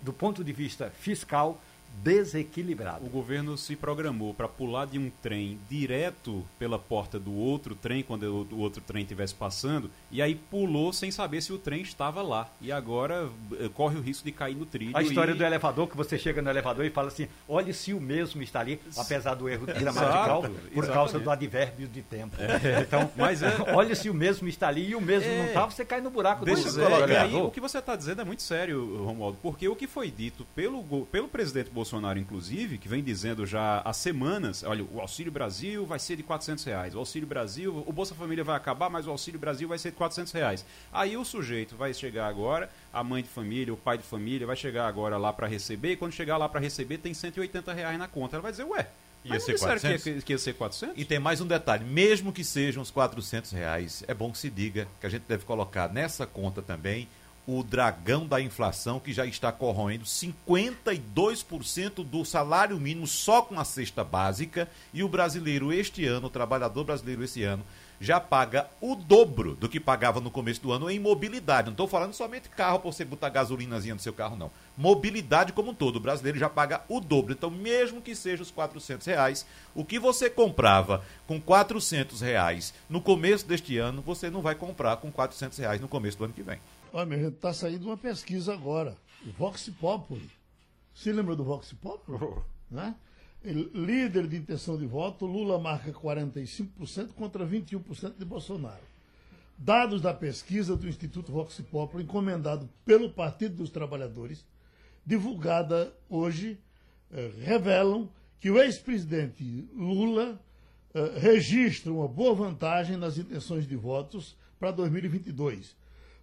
do ponto de vista fiscal desequilibrado. O governo se programou para pular de um trem direto pela porta do outro trem, quando o outro trem estivesse passando, e aí pulou sem saber se o trem estava lá. E agora eh, corre o risco de cair no trilho. A história e... do elevador, que você chega no elevador e fala assim: olhe se o mesmo está ali, apesar do erro gramatical, por exatamente. causa do advérbio de tempo. É. Então, mas é... olhe se o mesmo está ali e o mesmo é... não está, você cai no buraco Deixa do, é, do Aí, o que você está dizendo é muito sério, Romualdo, porque o que foi dito pelo, pelo presidente Bolsonaro, inclusive, que vem dizendo já há semanas, olha, o Auxílio Brasil vai ser de 400 reais, o Auxílio Brasil, o Bolsa Família vai acabar, mas o Auxílio Brasil vai ser de 400 reais. Aí o sujeito vai chegar agora, a mãe de família, o pai de família, vai chegar agora lá para receber, e quando chegar lá para receber tem 180 reais na conta. Ela vai dizer, ué, Ia ser 400? Que ia, que ia ser 400? E tem mais um detalhe: mesmo que sejam os 400 reais, é bom que se diga que a gente deve colocar nessa conta também o dragão da inflação que já está corroendo 52% do salário mínimo só com a cesta básica e o brasileiro este ano, o trabalhador brasileiro esse ano, já paga o dobro do que pagava no começo do ano em mobilidade. Não estou falando somente carro para você botar gasolinazinha no seu carro, não. Mobilidade como um todo. O brasileiro já paga o dobro. Então, mesmo que seja os 400 reais, o que você comprava com 400 reais no começo deste ano, você não vai comprar com 400 reais no começo do ano que vem. Olha, está saindo uma pesquisa agora. O Vox Populi. Você lembra do Vox Populi? Oh. Né? líder de intenção de voto, Lula marca 45% contra 21% de Bolsonaro. Dados da pesquisa do Instituto Vox Populi, encomendado pelo Partido dos Trabalhadores, divulgada hoje, eh, revelam que o ex-presidente Lula eh, registra uma boa vantagem nas intenções de votos para 2022.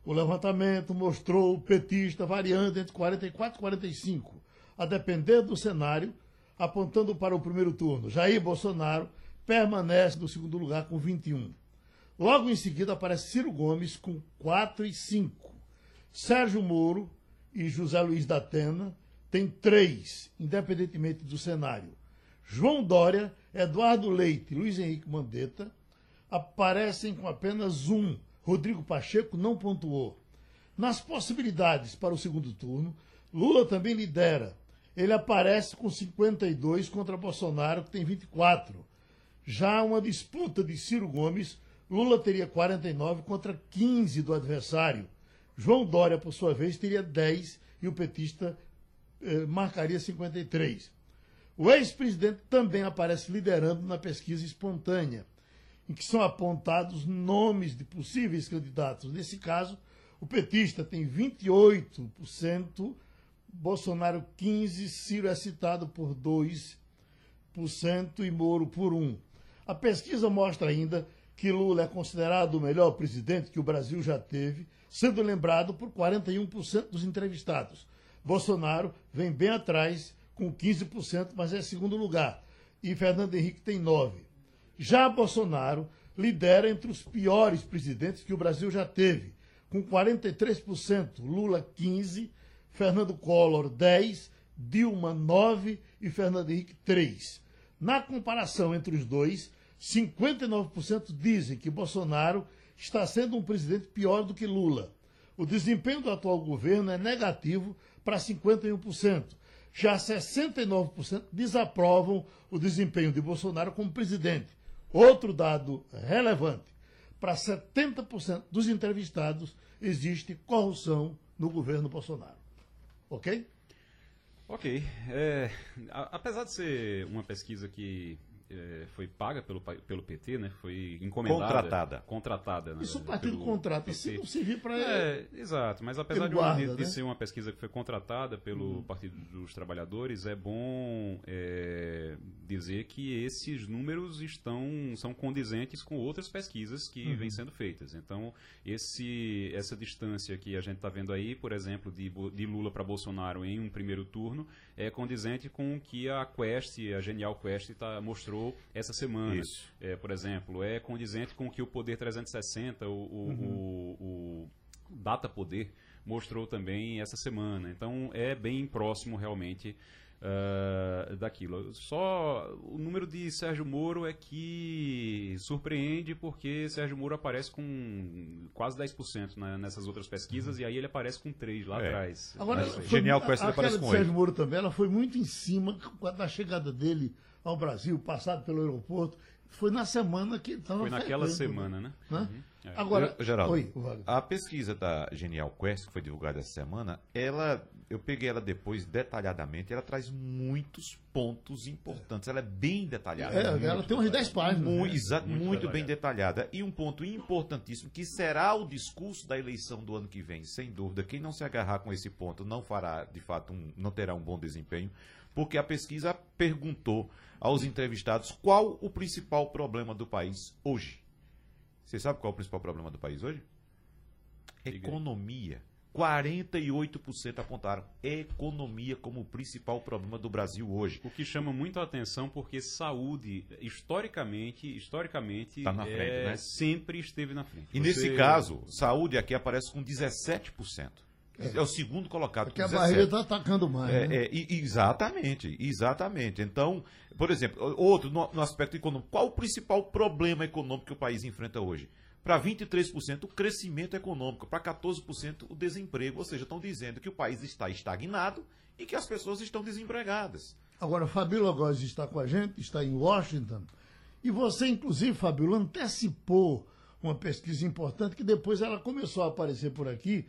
O levantamento mostrou o petista variando entre 44 e 45, a depender do cenário, apontando para o primeiro turno. Jair Bolsonaro permanece no segundo lugar com 21. Logo em seguida aparece Ciro Gomes com 4 e 5. Sérgio Moro e José Luiz da Atena têm 3, independentemente do cenário. João Dória, Eduardo Leite e Luiz Henrique Mandetta aparecem com apenas um. Rodrigo Pacheco não pontuou. Nas possibilidades para o segundo turno, Lula também lidera ele aparece com 52 contra Bolsonaro, que tem 24. Já uma disputa de Ciro Gomes, Lula teria 49 contra 15 do adversário. João Dória, por sua vez, teria 10 e o petista eh, marcaria 53. O ex-presidente também aparece liderando na pesquisa espontânea, em que são apontados nomes de possíveis candidatos. Nesse caso, o petista tem 28% Bolsonaro 15%, Ciro é citado por 2% e Moro por 1%. A pesquisa mostra ainda que Lula é considerado o melhor presidente que o Brasil já teve, sendo lembrado por 41% dos entrevistados. Bolsonaro vem bem atrás, com 15%, mas é segundo lugar. E Fernando Henrique tem 9%. Já Bolsonaro lidera entre os piores presidentes que o Brasil já teve, com 43%, Lula 15%, Fernando Collor 10%, Dilma 9% e Fernando Henrique 3%. Na comparação entre os dois, 59% dizem que Bolsonaro está sendo um presidente pior do que Lula. O desempenho do atual governo é negativo para 51%. Já 69% desaprovam o desempenho de Bolsonaro como presidente. Outro dado relevante: para 70% dos entrevistados existe corrupção no governo Bolsonaro. Ok? Ok. É, apesar de ser uma pesquisa que é, foi paga pelo, pelo PT, né? Foi encomendada. Contratada. Contratada. Né? Isso o partido contrata, se não servir para. É, exato, mas apesar de, guarda, de, né? ser uma pesquisa que foi contratada pelo uhum. Partido dos Trabalhadores, é bom é, dizer que esses números estão são condizentes com outras pesquisas que uhum. vêm sendo feitas. Então, esse, essa distância que a gente está vendo aí, por exemplo, de, de Lula para Bolsonaro em um primeiro turno, é condizente com o que a Quest, a Genial Quest, tá, mostrou mostrou essa semana. É, por exemplo, é condizente com o que o Poder 360, o, o, uhum. o, o Data Poder, mostrou também essa semana. Então é bem próximo realmente uh, daquilo. Só o número de Sérgio Moro é que surpreende porque Sérgio Moro aparece com quase 10% né, nessas outras pesquisas uhum. e aí ele aparece com 3 lá é. atrás. Agora, foi, Genial Quest aparece com Sérgio Moro também, ela foi muito em cima da chegada dele ao Brasil, passado pelo aeroporto. Foi na semana que estava. Foi naquela semana, né? né? Uhum. É. Agora, Geraldo, Oi, a pesquisa da Genial Quest, que foi divulgada essa semana, ela, eu peguei ela depois detalhadamente, ela traz muitos pontos importantes. Ela é bem detalhada. É, ela tem umas 10 páginas. Muito, né? Exato, muito, muito bem detalhada. E um ponto importantíssimo, que será o discurso da eleição do ano que vem, sem dúvida. Quem não se agarrar com esse ponto não fará, de fato, um, não terá um bom desempenho porque a pesquisa perguntou aos entrevistados qual o principal problema do país hoje. Você sabe qual é o principal problema do país hoje? Economia. 48% apontaram economia como o principal problema do Brasil hoje. O que chama muito a atenção porque saúde, historicamente, historicamente tá na frente, é, né? sempre esteve na frente. E Você... nesse caso, saúde aqui aparece com 17%. É. é o segundo colocado. Porque a barreira está atacando mais. É, né? é, exatamente, exatamente. Então, por exemplo, outro, no, no, aspecto econômico, qual o principal problema econômico que o país enfrenta hoje? Para 23% o crescimento econômico, para 14% o desemprego. Ou seja, estão dizendo que o país está estagnado e que as pessoas estão desempregadas. Agora, Fabíola Góes está com a gente, está em Washington. E você, inclusive, Fabíola, antecipou uma pesquisa importante que depois ela começou a aparecer por aqui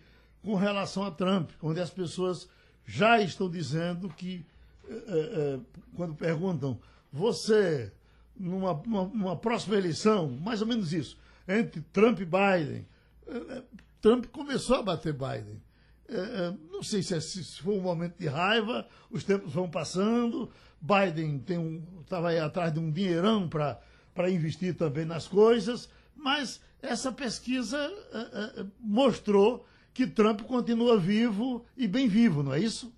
com relação a Trump, onde as pessoas já estão dizendo que, é, é, quando perguntam, você, numa, numa, numa, próxima eleição, mais ou menos isso, entre Trump e Biden, é, Trump começou a bater Biden. não sei se, é, se foi um momento de raiva, os tempos vão passando, Biden estava um, aí atrás de um dinheirão para investir também nas coisas, mas essa pesquisa mostrou que Trump continua vivo e bem vivo, não é isso?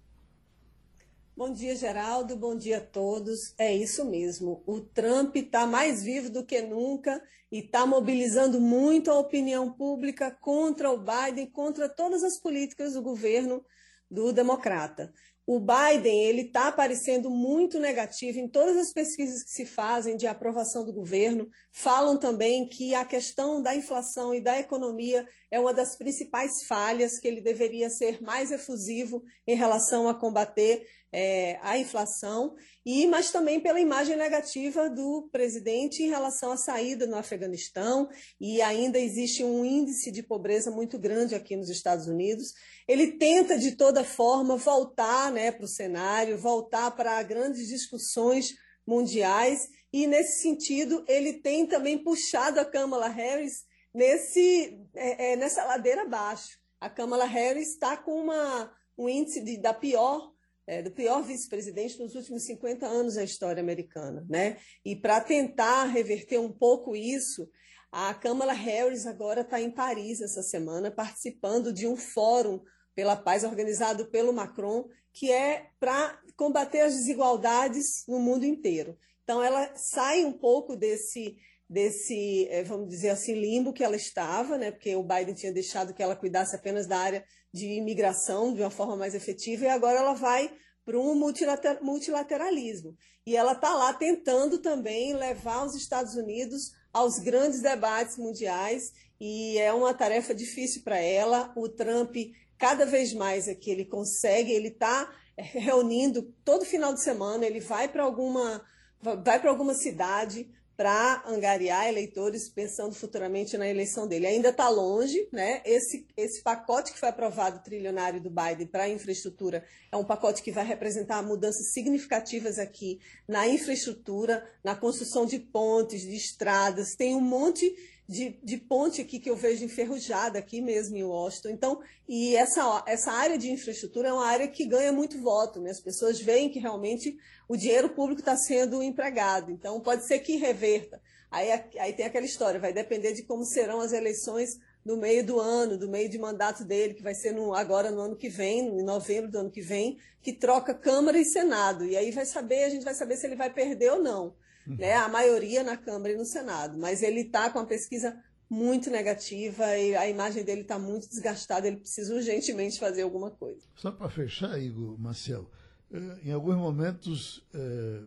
Bom dia, Geraldo. Bom dia a todos. É isso mesmo. O Trump está mais vivo do que nunca e está mobilizando muito a opinião pública contra o Biden, contra todas as políticas do governo do democrata. O Biden ele está aparecendo muito negativo em todas as pesquisas que se fazem de aprovação do governo. Falam também que a questão da inflação e da economia é uma das principais falhas, que ele deveria ser mais efusivo em relação a combater é, a inflação, e mas também pela imagem negativa do presidente em relação à saída no Afeganistão, e ainda existe um índice de pobreza muito grande aqui nos Estados Unidos. Ele tenta, de toda forma, voltar né, para o cenário, voltar para grandes discussões mundiais, e nesse sentido, ele tem também puxado a Kamala Harris nesse, é, é, nessa ladeira abaixo. A Kamala Harris está com uma, um índice de, da pior é, do pior vice-presidente nos últimos 50 anos da história americana. Né? E para tentar reverter um pouco isso, a Kamala Harris agora está em Paris essa semana, participando de um fórum pela paz organizado pelo Macron, que é para combater as desigualdades no mundo inteiro. Então, ela sai um pouco desse desse, eh, vamos dizer assim, limbo que ela estava, né? Porque o Biden tinha deixado que ela cuidasse apenas da área de imigração de uma forma mais efetiva e agora ela vai para um multilateralismo. E ela está lá tentando também levar os Estados Unidos aos grandes debates mundiais e é uma tarefa difícil para ela. O Trump, cada vez mais é que ele consegue, ele está reunindo todo final de semana, ele vai para alguma vai para alguma cidade para angariar eleitores pensando futuramente na eleição dele. Ainda está longe, né? Esse, esse pacote que foi aprovado trilionário do Biden para infraestrutura é um pacote que vai representar mudanças significativas aqui na infraestrutura, na construção de pontes, de estradas. Tem um monte de, de ponte aqui que eu vejo enferrujada aqui mesmo em Washington. Então, e essa, essa área de infraestrutura é uma área que ganha muito voto, né? As pessoas veem que realmente o dinheiro público está sendo empregado. Então, pode ser que reverta. Aí, aí tem aquela história, vai depender de como serão as eleições no meio do ano, do meio de mandato dele, que vai ser no, agora no ano que vem, em novembro do ano que vem, que troca Câmara e Senado. E aí vai saber, a gente vai saber se ele vai perder ou não né, a maioria na Câmara e no Senado. Mas ele está com a pesquisa muito negativa e a imagem dele está muito desgastada, ele precisa urgentemente fazer alguma coisa. Só para fechar, Igor Marcel, eh, em alguns momentos eh,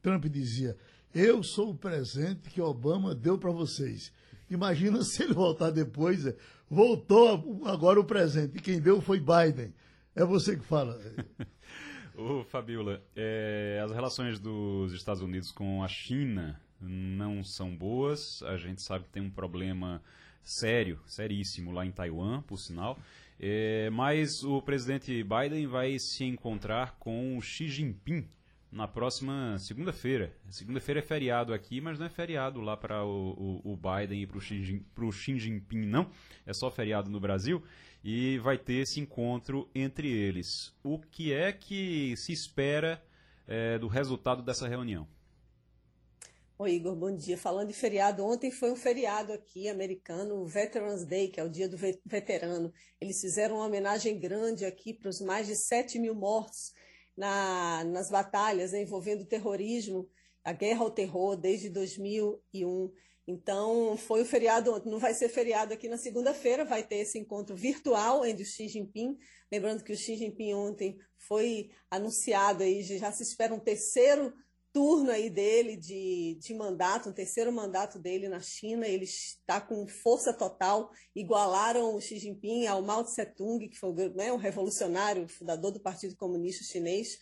Trump dizia: Eu sou o presente que Obama deu para vocês. Imagina se ele voltar depois, eh, voltou agora o presente, e quem deu foi Biden. É você que fala. Ô, Fabiola, é, as relações dos Estados Unidos com a China não são boas. A gente sabe que tem um problema sério, seríssimo lá em Taiwan, por sinal. É, mas o presidente Biden vai se encontrar com Xi Jinping na próxima segunda-feira. Segunda-feira é feriado aqui, mas não é feriado lá para o, o, o, Biden e para o Xi, Xi Jinping, não. É só feriado no Brasil e vai ter esse encontro entre eles. O que é que se espera é, do resultado dessa reunião? Oi, Igor, bom dia. Falando de feriado, ontem foi um feriado aqui americano, o Veterans Day, que é o dia do veterano. Eles fizeram uma homenagem grande aqui para os mais de 7 mil mortos na, nas batalhas né, envolvendo o terrorismo, a guerra ao terror desde 2001. Então, foi o feriado. Não vai ser feriado aqui na segunda-feira, vai ter esse encontro virtual entre o Xi Jinping. Lembrando que o Xi Jinping ontem foi anunciado aí, já se espera um terceiro turno aí dele de, de mandato, um terceiro mandato dele na China. Ele está com força total. Igualaram o Xi Jinping ao Mao Tse-tung, que foi né, um revolucionário, fundador do Partido Comunista Chinês.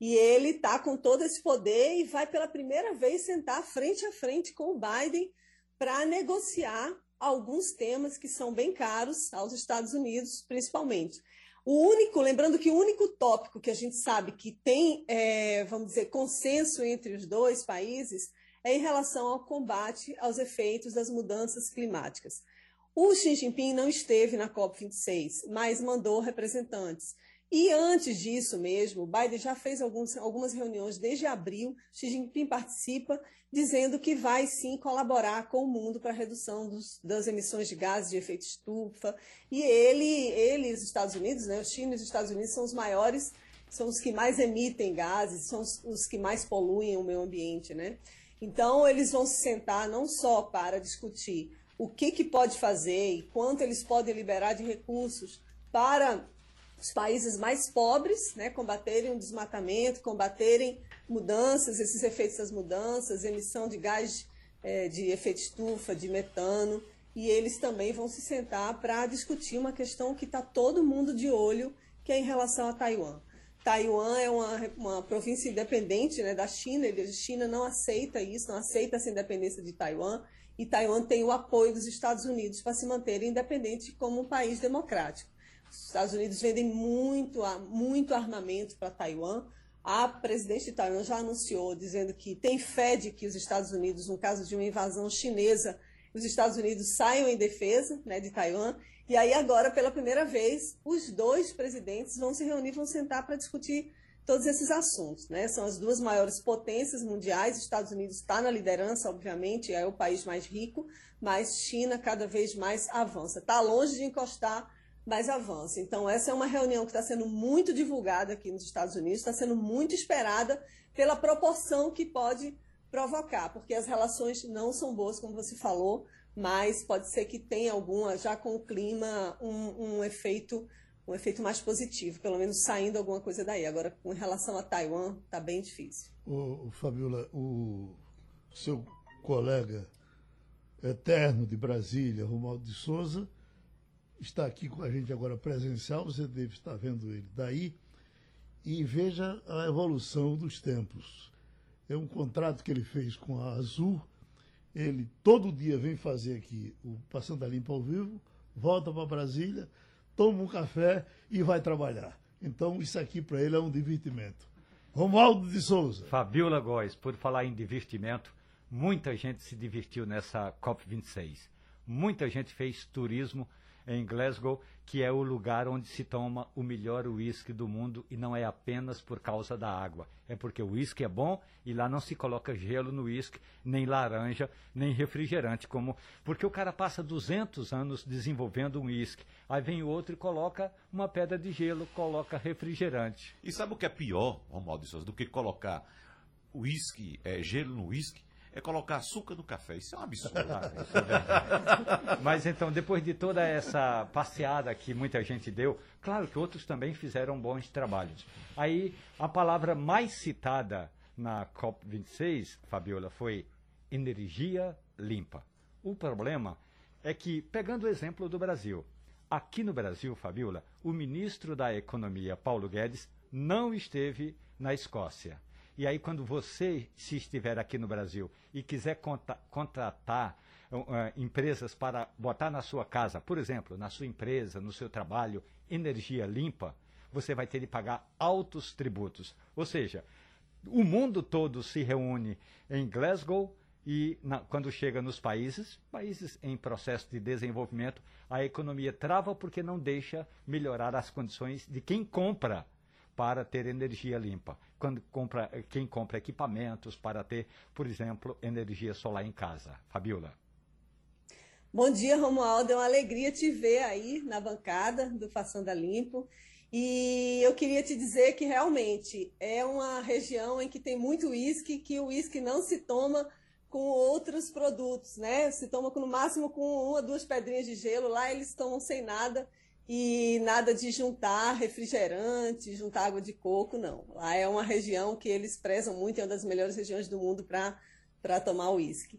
E ele está com todo esse poder e vai pela primeira vez sentar frente a frente com o Biden para negociar alguns temas que são bem caros aos Estados Unidos, principalmente. O único, lembrando que o único tópico que a gente sabe que tem, é, vamos dizer, consenso entre os dois países é em relação ao combate aos efeitos das mudanças climáticas. O Xi Jinping não esteve na COP26, mas mandou representantes. E antes disso mesmo, Biden já fez alguns, algumas reuniões desde abril, Xi Jinping participa, dizendo que vai sim colaborar com o mundo para a redução dos, das emissões de gases de efeito estufa. E ele, ele os Estados Unidos, né, os China e os Estados Unidos são os maiores, são os que mais emitem gases, são os, os que mais poluem o meio ambiente. Né? Então, eles vão se sentar não só para discutir o que, que pode fazer e quanto eles podem liberar de recursos para os países mais pobres, né, combaterem o desmatamento, combaterem mudanças, esses efeitos das mudanças, emissão de gás é, de efeito estufa, de metano, e eles também vão se sentar para discutir uma questão que está todo mundo de olho, que é em relação a Taiwan. Taiwan é uma, uma província independente né, da China, e a China não aceita isso, não aceita essa independência de Taiwan, e Taiwan tem o apoio dos Estados Unidos para se manter independente como um país democrático. Os Estados Unidos vendem muito, muito armamento para Taiwan. A presidente de Taiwan já anunciou, dizendo que tem fé de que os Estados Unidos, no caso de uma invasão chinesa, os Estados Unidos saiam em defesa né, de Taiwan. E aí, agora, pela primeira vez, os dois presidentes vão se reunir, vão sentar para discutir todos esses assuntos. Né? São as duas maiores potências mundiais. Os Estados Unidos está na liderança, obviamente, é o país mais rico, mas China cada vez mais avança. Está longe de encostar mais avança. Então, essa é uma reunião que está sendo muito divulgada aqui nos Estados Unidos, está sendo muito esperada pela proporção que pode provocar, porque as relações não são boas, como você falou, mas pode ser que tenha alguma, já com o clima, um, um efeito um efeito mais positivo, pelo menos saindo alguma coisa daí. Agora, com relação a Taiwan, está bem difícil. O, Fabiola, o seu colega eterno de Brasília, Romualdo de Souza, está aqui com a gente agora presencial, você deve estar vendo ele daí, e veja a evolução dos tempos. É um contrato que ele fez com a Azul, ele todo dia vem fazer aqui o Passando a Limpa ao vivo, volta para Brasília, toma um café e vai trabalhar. Então, isso aqui para ele é um divertimento. Romualdo de Souza. Fabiola Góes, por falar em divertimento, muita gente se divertiu nessa COP26. Muita gente fez turismo em Glasgow, que é o lugar onde se toma o melhor uísque do mundo e não é apenas por causa da água. É porque o uísque é bom e lá não se coloca gelo no uísque, nem laranja, nem refrigerante, como porque o cara passa 200 anos desenvolvendo um uísque. Aí vem outro e coloca uma pedra de gelo, coloca refrigerante. E sabe o que é pior, Romualdo Souza, do que colocar uísque, é, gelo no uísque? É colocar açúcar no café. Isso é um absurdo. Ah, é Mas então, depois de toda essa passeada que muita gente deu, claro que outros também fizeram bons trabalhos. Aí, a palavra mais citada na COP26, Fabiola, foi energia limpa. O problema é que, pegando o exemplo do Brasil, aqui no Brasil, Fabiola, o ministro da Economia, Paulo Guedes, não esteve na Escócia. E aí, quando você, se estiver aqui no Brasil e quiser contratar uh, empresas para botar na sua casa, por exemplo, na sua empresa, no seu trabalho, energia limpa, você vai ter de pagar altos tributos. Ou seja, o mundo todo se reúne em Glasgow e na, quando chega nos países, países em processo de desenvolvimento, a economia trava porque não deixa melhorar as condições de quem compra para ter energia limpa. Quando compra, quem compra equipamentos para ter, por exemplo, energia solar em casa. Fabiola. Bom dia, Romualdo. É uma alegria te ver aí na bancada do Façanda Limpo. E eu queria te dizer que realmente é uma região em que tem muito uísque, que o uísque não se toma com outros produtos, né? Se toma no máximo com uma, duas pedrinhas de gelo. Lá eles tomam sem nada e nada de juntar refrigerante, juntar água de coco, não. Lá é uma região que eles prezam muito, é uma das melhores regiões do mundo para tomar uísque.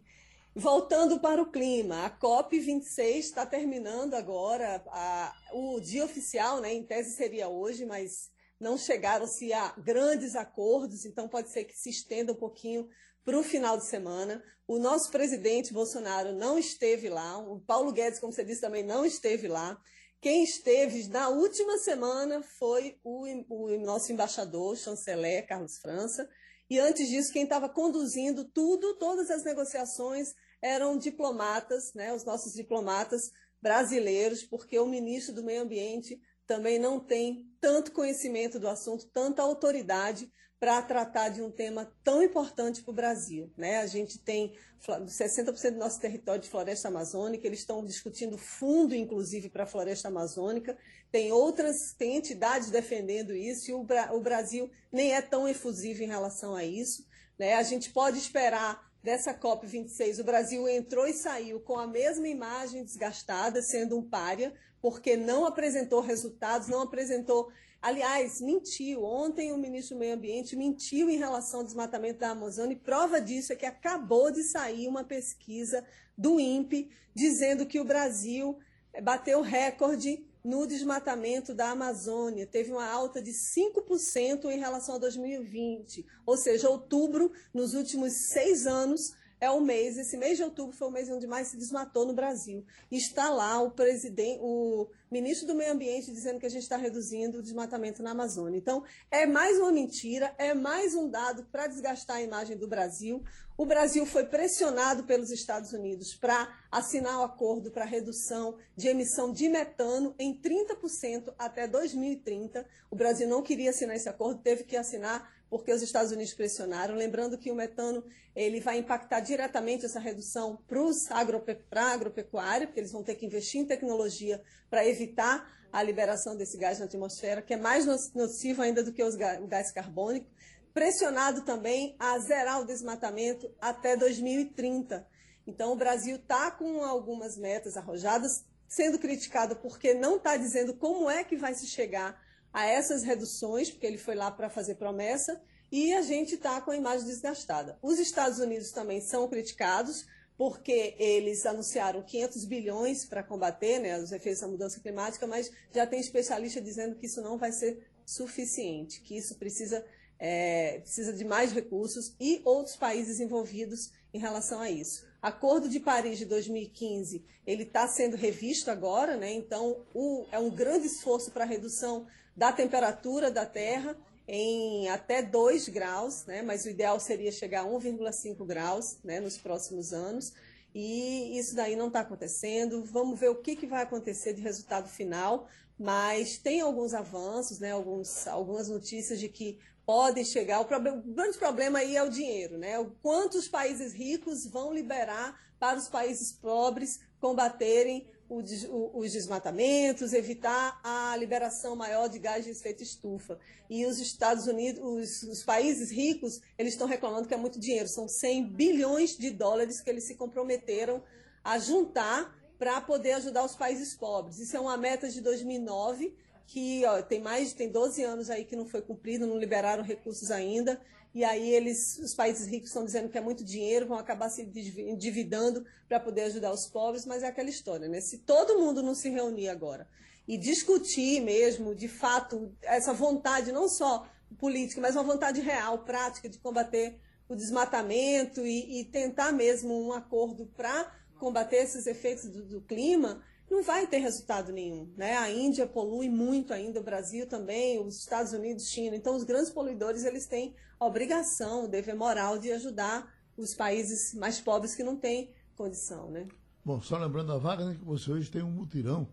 Voltando para o clima, a COP26 está terminando agora, a, o dia oficial, né, em tese seria hoje, mas não chegaram-se a grandes acordos, então pode ser que se estenda um pouquinho para o final de semana. O nosso presidente Bolsonaro não esteve lá, o Paulo Guedes, como você disse, também não esteve lá. Quem esteve na última semana foi o, o nosso embaixador, chanceler Carlos França, e antes disso, quem estava conduzindo tudo, todas as negociações, eram diplomatas, né, os nossos diplomatas brasileiros, porque o ministro do Meio Ambiente também não tem tanto conhecimento do assunto, tanta autoridade para tratar de um tema tão importante para o Brasil. Né? A gente tem 60% do nosso território de floresta amazônica, eles estão discutindo fundo, inclusive, para a floresta amazônica. Tem outras, tem entidades defendendo isso, e o, o Brasil nem é tão efusivo em relação a isso. Né? A gente pode esperar dessa COP26, o Brasil entrou e saiu com a mesma imagem desgastada, sendo um párea, porque não apresentou resultados, não apresentou Aliás, mentiu. Ontem o ministro do Meio Ambiente mentiu em relação ao desmatamento da Amazônia e prova disso é que acabou de sair uma pesquisa do INPE dizendo que o Brasil bateu recorde no desmatamento da Amazônia. Teve uma alta de 5% em relação a 2020. Ou seja, outubro, nos últimos seis anos, é o mês, esse mês de outubro foi o mês onde mais se desmatou no Brasil. E está lá o presidente, o ministro do Meio Ambiente dizendo que a gente está reduzindo o desmatamento na Amazônia. Então, é mais uma mentira, é mais um dado para desgastar a imagem do Brasil. O Brasil foi pressionado pelos Estados Unidos para assinar o acordo para redução de emissão de metano em 30% até 2030. O Brasil não queria assinar esse acordo, teve que assinar porque os Estados Unidos pressionaram. Lembrando que o metano ele vai impactar diretamente essa redução para a agropecuária, porque eles vão ter que investir em tecnologia para evitar a liberação desse gás na atmosfera, que é mais nocivo ainda do que o gás carbônico. pressionado também a zerar o desmatamento até 2030. Então, o Brasil está com algumas metas arrojadas, sendo criticado porque não está dizendo como é que vai se chegar a essas reduções, porque ele foi lá para fazer promessa, e a gente está com a imagem desgastada. Os Estados Unidos também são criticados, porque eles anunciaram 500 bilhões para combater né, os efeitos da mudança climática, mas já tem especialista dizendo que isso não vai ser suficiente, que isso precisa, é, precisa de mais recursos e outros países envolvidos em relação a isso. Acordo de Paris de 2015, ele está sendo revisto agora, né? então o, é um grande esforço para redução da temperatura da Terra, em até 2 graus, né? mas o ideal seria chegar a 1,5 graus né? nos próximos anos. E isso daí não está acontecendo. Vamos ver o que, que vai acontecer de resultado final, mas tem alguns avanços, né? Alguns, algumas notícias de que podem chegar. O, problema, o grande problema aí é o dinheiro, né? O quanto os países ricos vão liberar para os países pobres combaterem os desmatamentos, evitar a liberação maior de gás de efeito estufa. E os Estados Unidos, os, os, países ricos, eles estão reclamando que é muito dinheiro. São 100 bilhões de dólares que eles se comprometeram a juntar para poder ajudar os países pobres. Isso é uma meta de 2009 que ó, tem mais tem 12 anos aí que não foi cumprido, não liberaram recursos ainda e aí eles, os países ricos estão dizendo que é muito dinheiro, vão acabar se endividando para poder ajudar os pobres, mas é aquela história, né? Se todo mundo não se reunir agora e discutir mesmo, de fato, essa vontade, não só política, mas uma vontade real, prática, de combater o desmatamento e, e tentar mesmo um acordo para combater esses efeitos do, do clima, não vai ter resultado nenhum. Né? A Índia polui muito ainda, o Brasil também, os Estados Unidos, China. Então, os grandes poluidores eles têm a obrigação, o dever moral de ajudar os países mais pobres que não têm condição. Né? Bom, só lembrando a vaga né, que você hoje tem um mutirão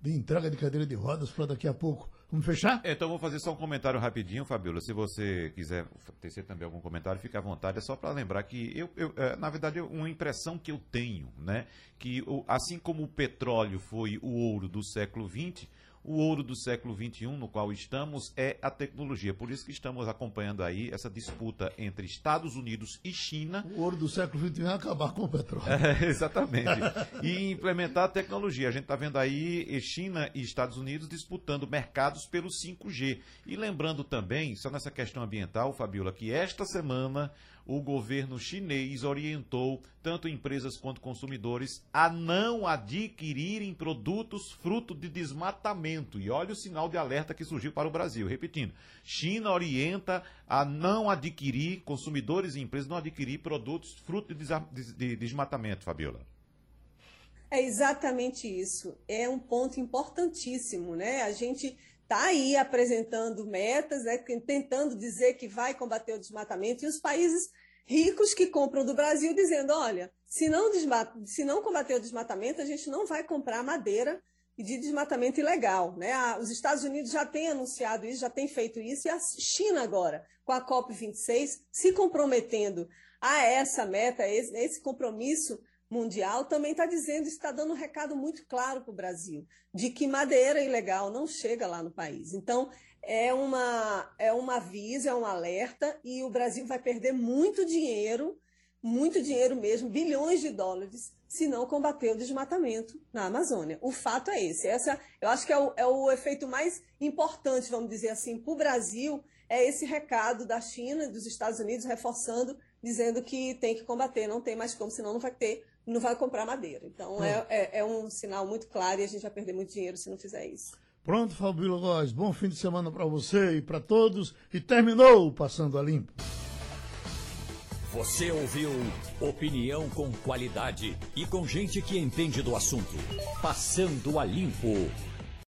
de entrega de cadeira de rodas para daqui a pouco. Vamos fechar? É, então vou fazer só um comentário rapidinho, Fabiola. Se você quiser tecer também algum comentário, fique à vontade. É só para lembrar que eu, eu é, na verdade, uma impressão que eu tenho, né, que assim como o petróleo foi o ouro do século XX, o ouro do século XXI, no qual estamos, é a tecnologia. Por isso que estamos acompanhando aí essa disputa entre Estados Unidos e China. O ouro do século XXI é acabar com o petróleo. É, exatamente. e implementar a tecnologia. A gente está vendo aí China e Estados Unidos disputando mercados pelo 5G. E lembrando também, só nessa questão ambiental, Fabiola, que esta semana o governo chinês orientou tanto empresas quanto consumidores a não adquirirem produtos fruto de desmatamento. E olha o sinal de alerta que surgiu para o Brasil. Repetindo, China orienta a não adquirir, consumidores e empresas não adquirir produtos fruto de, de, de desmatamento, Fabiola. É exatamente isso. É um ponto importantíssimo, né? A gente está aí apresentando metas, né, tentando dizer que vai combater o desmatamento, e os países ricos que compram do Brasil dizendo, olha, se não, se não combater o desmatamento, a gente não vai comprar madeira de desmatamento ilegal. Né? os Estados Unidos já têm anunciado isso, já têm feito isso, e a China agora, com a COP26, se comprometendo a essa meta, esse, esse compromisso mundial também está dizendo, está dando um recado muito claro para o Brasil, de que madeira ilegal não chega lá no país. Então, é uma, é um aviso, é um alerta, e o Brasil vai perder muito dinheiro, muito dinheiro mesmo, bilhões de dólares, se não combater o desmatamento na Amazônia. O fato é esse. Essa, eu acho que é o, é o efeito mais importante, vamos dizer assim, para o Brasil, é esse recado da China, dos Estados Unidos, reforçando, dizendo que tem que combater, não tem mais como, senão não vai ter não vai comprar madeira. Então é, é, é, um sinal muito claro e a gente vai perder muito dinheiro se não fizer isso. Pronto, Fabíola Góes, bom fim de semana para você e para todos. E terminou Passando a Limpo. Você ouviu opinião com qualidade e com gente que entende do assunto. Passando a Limpo.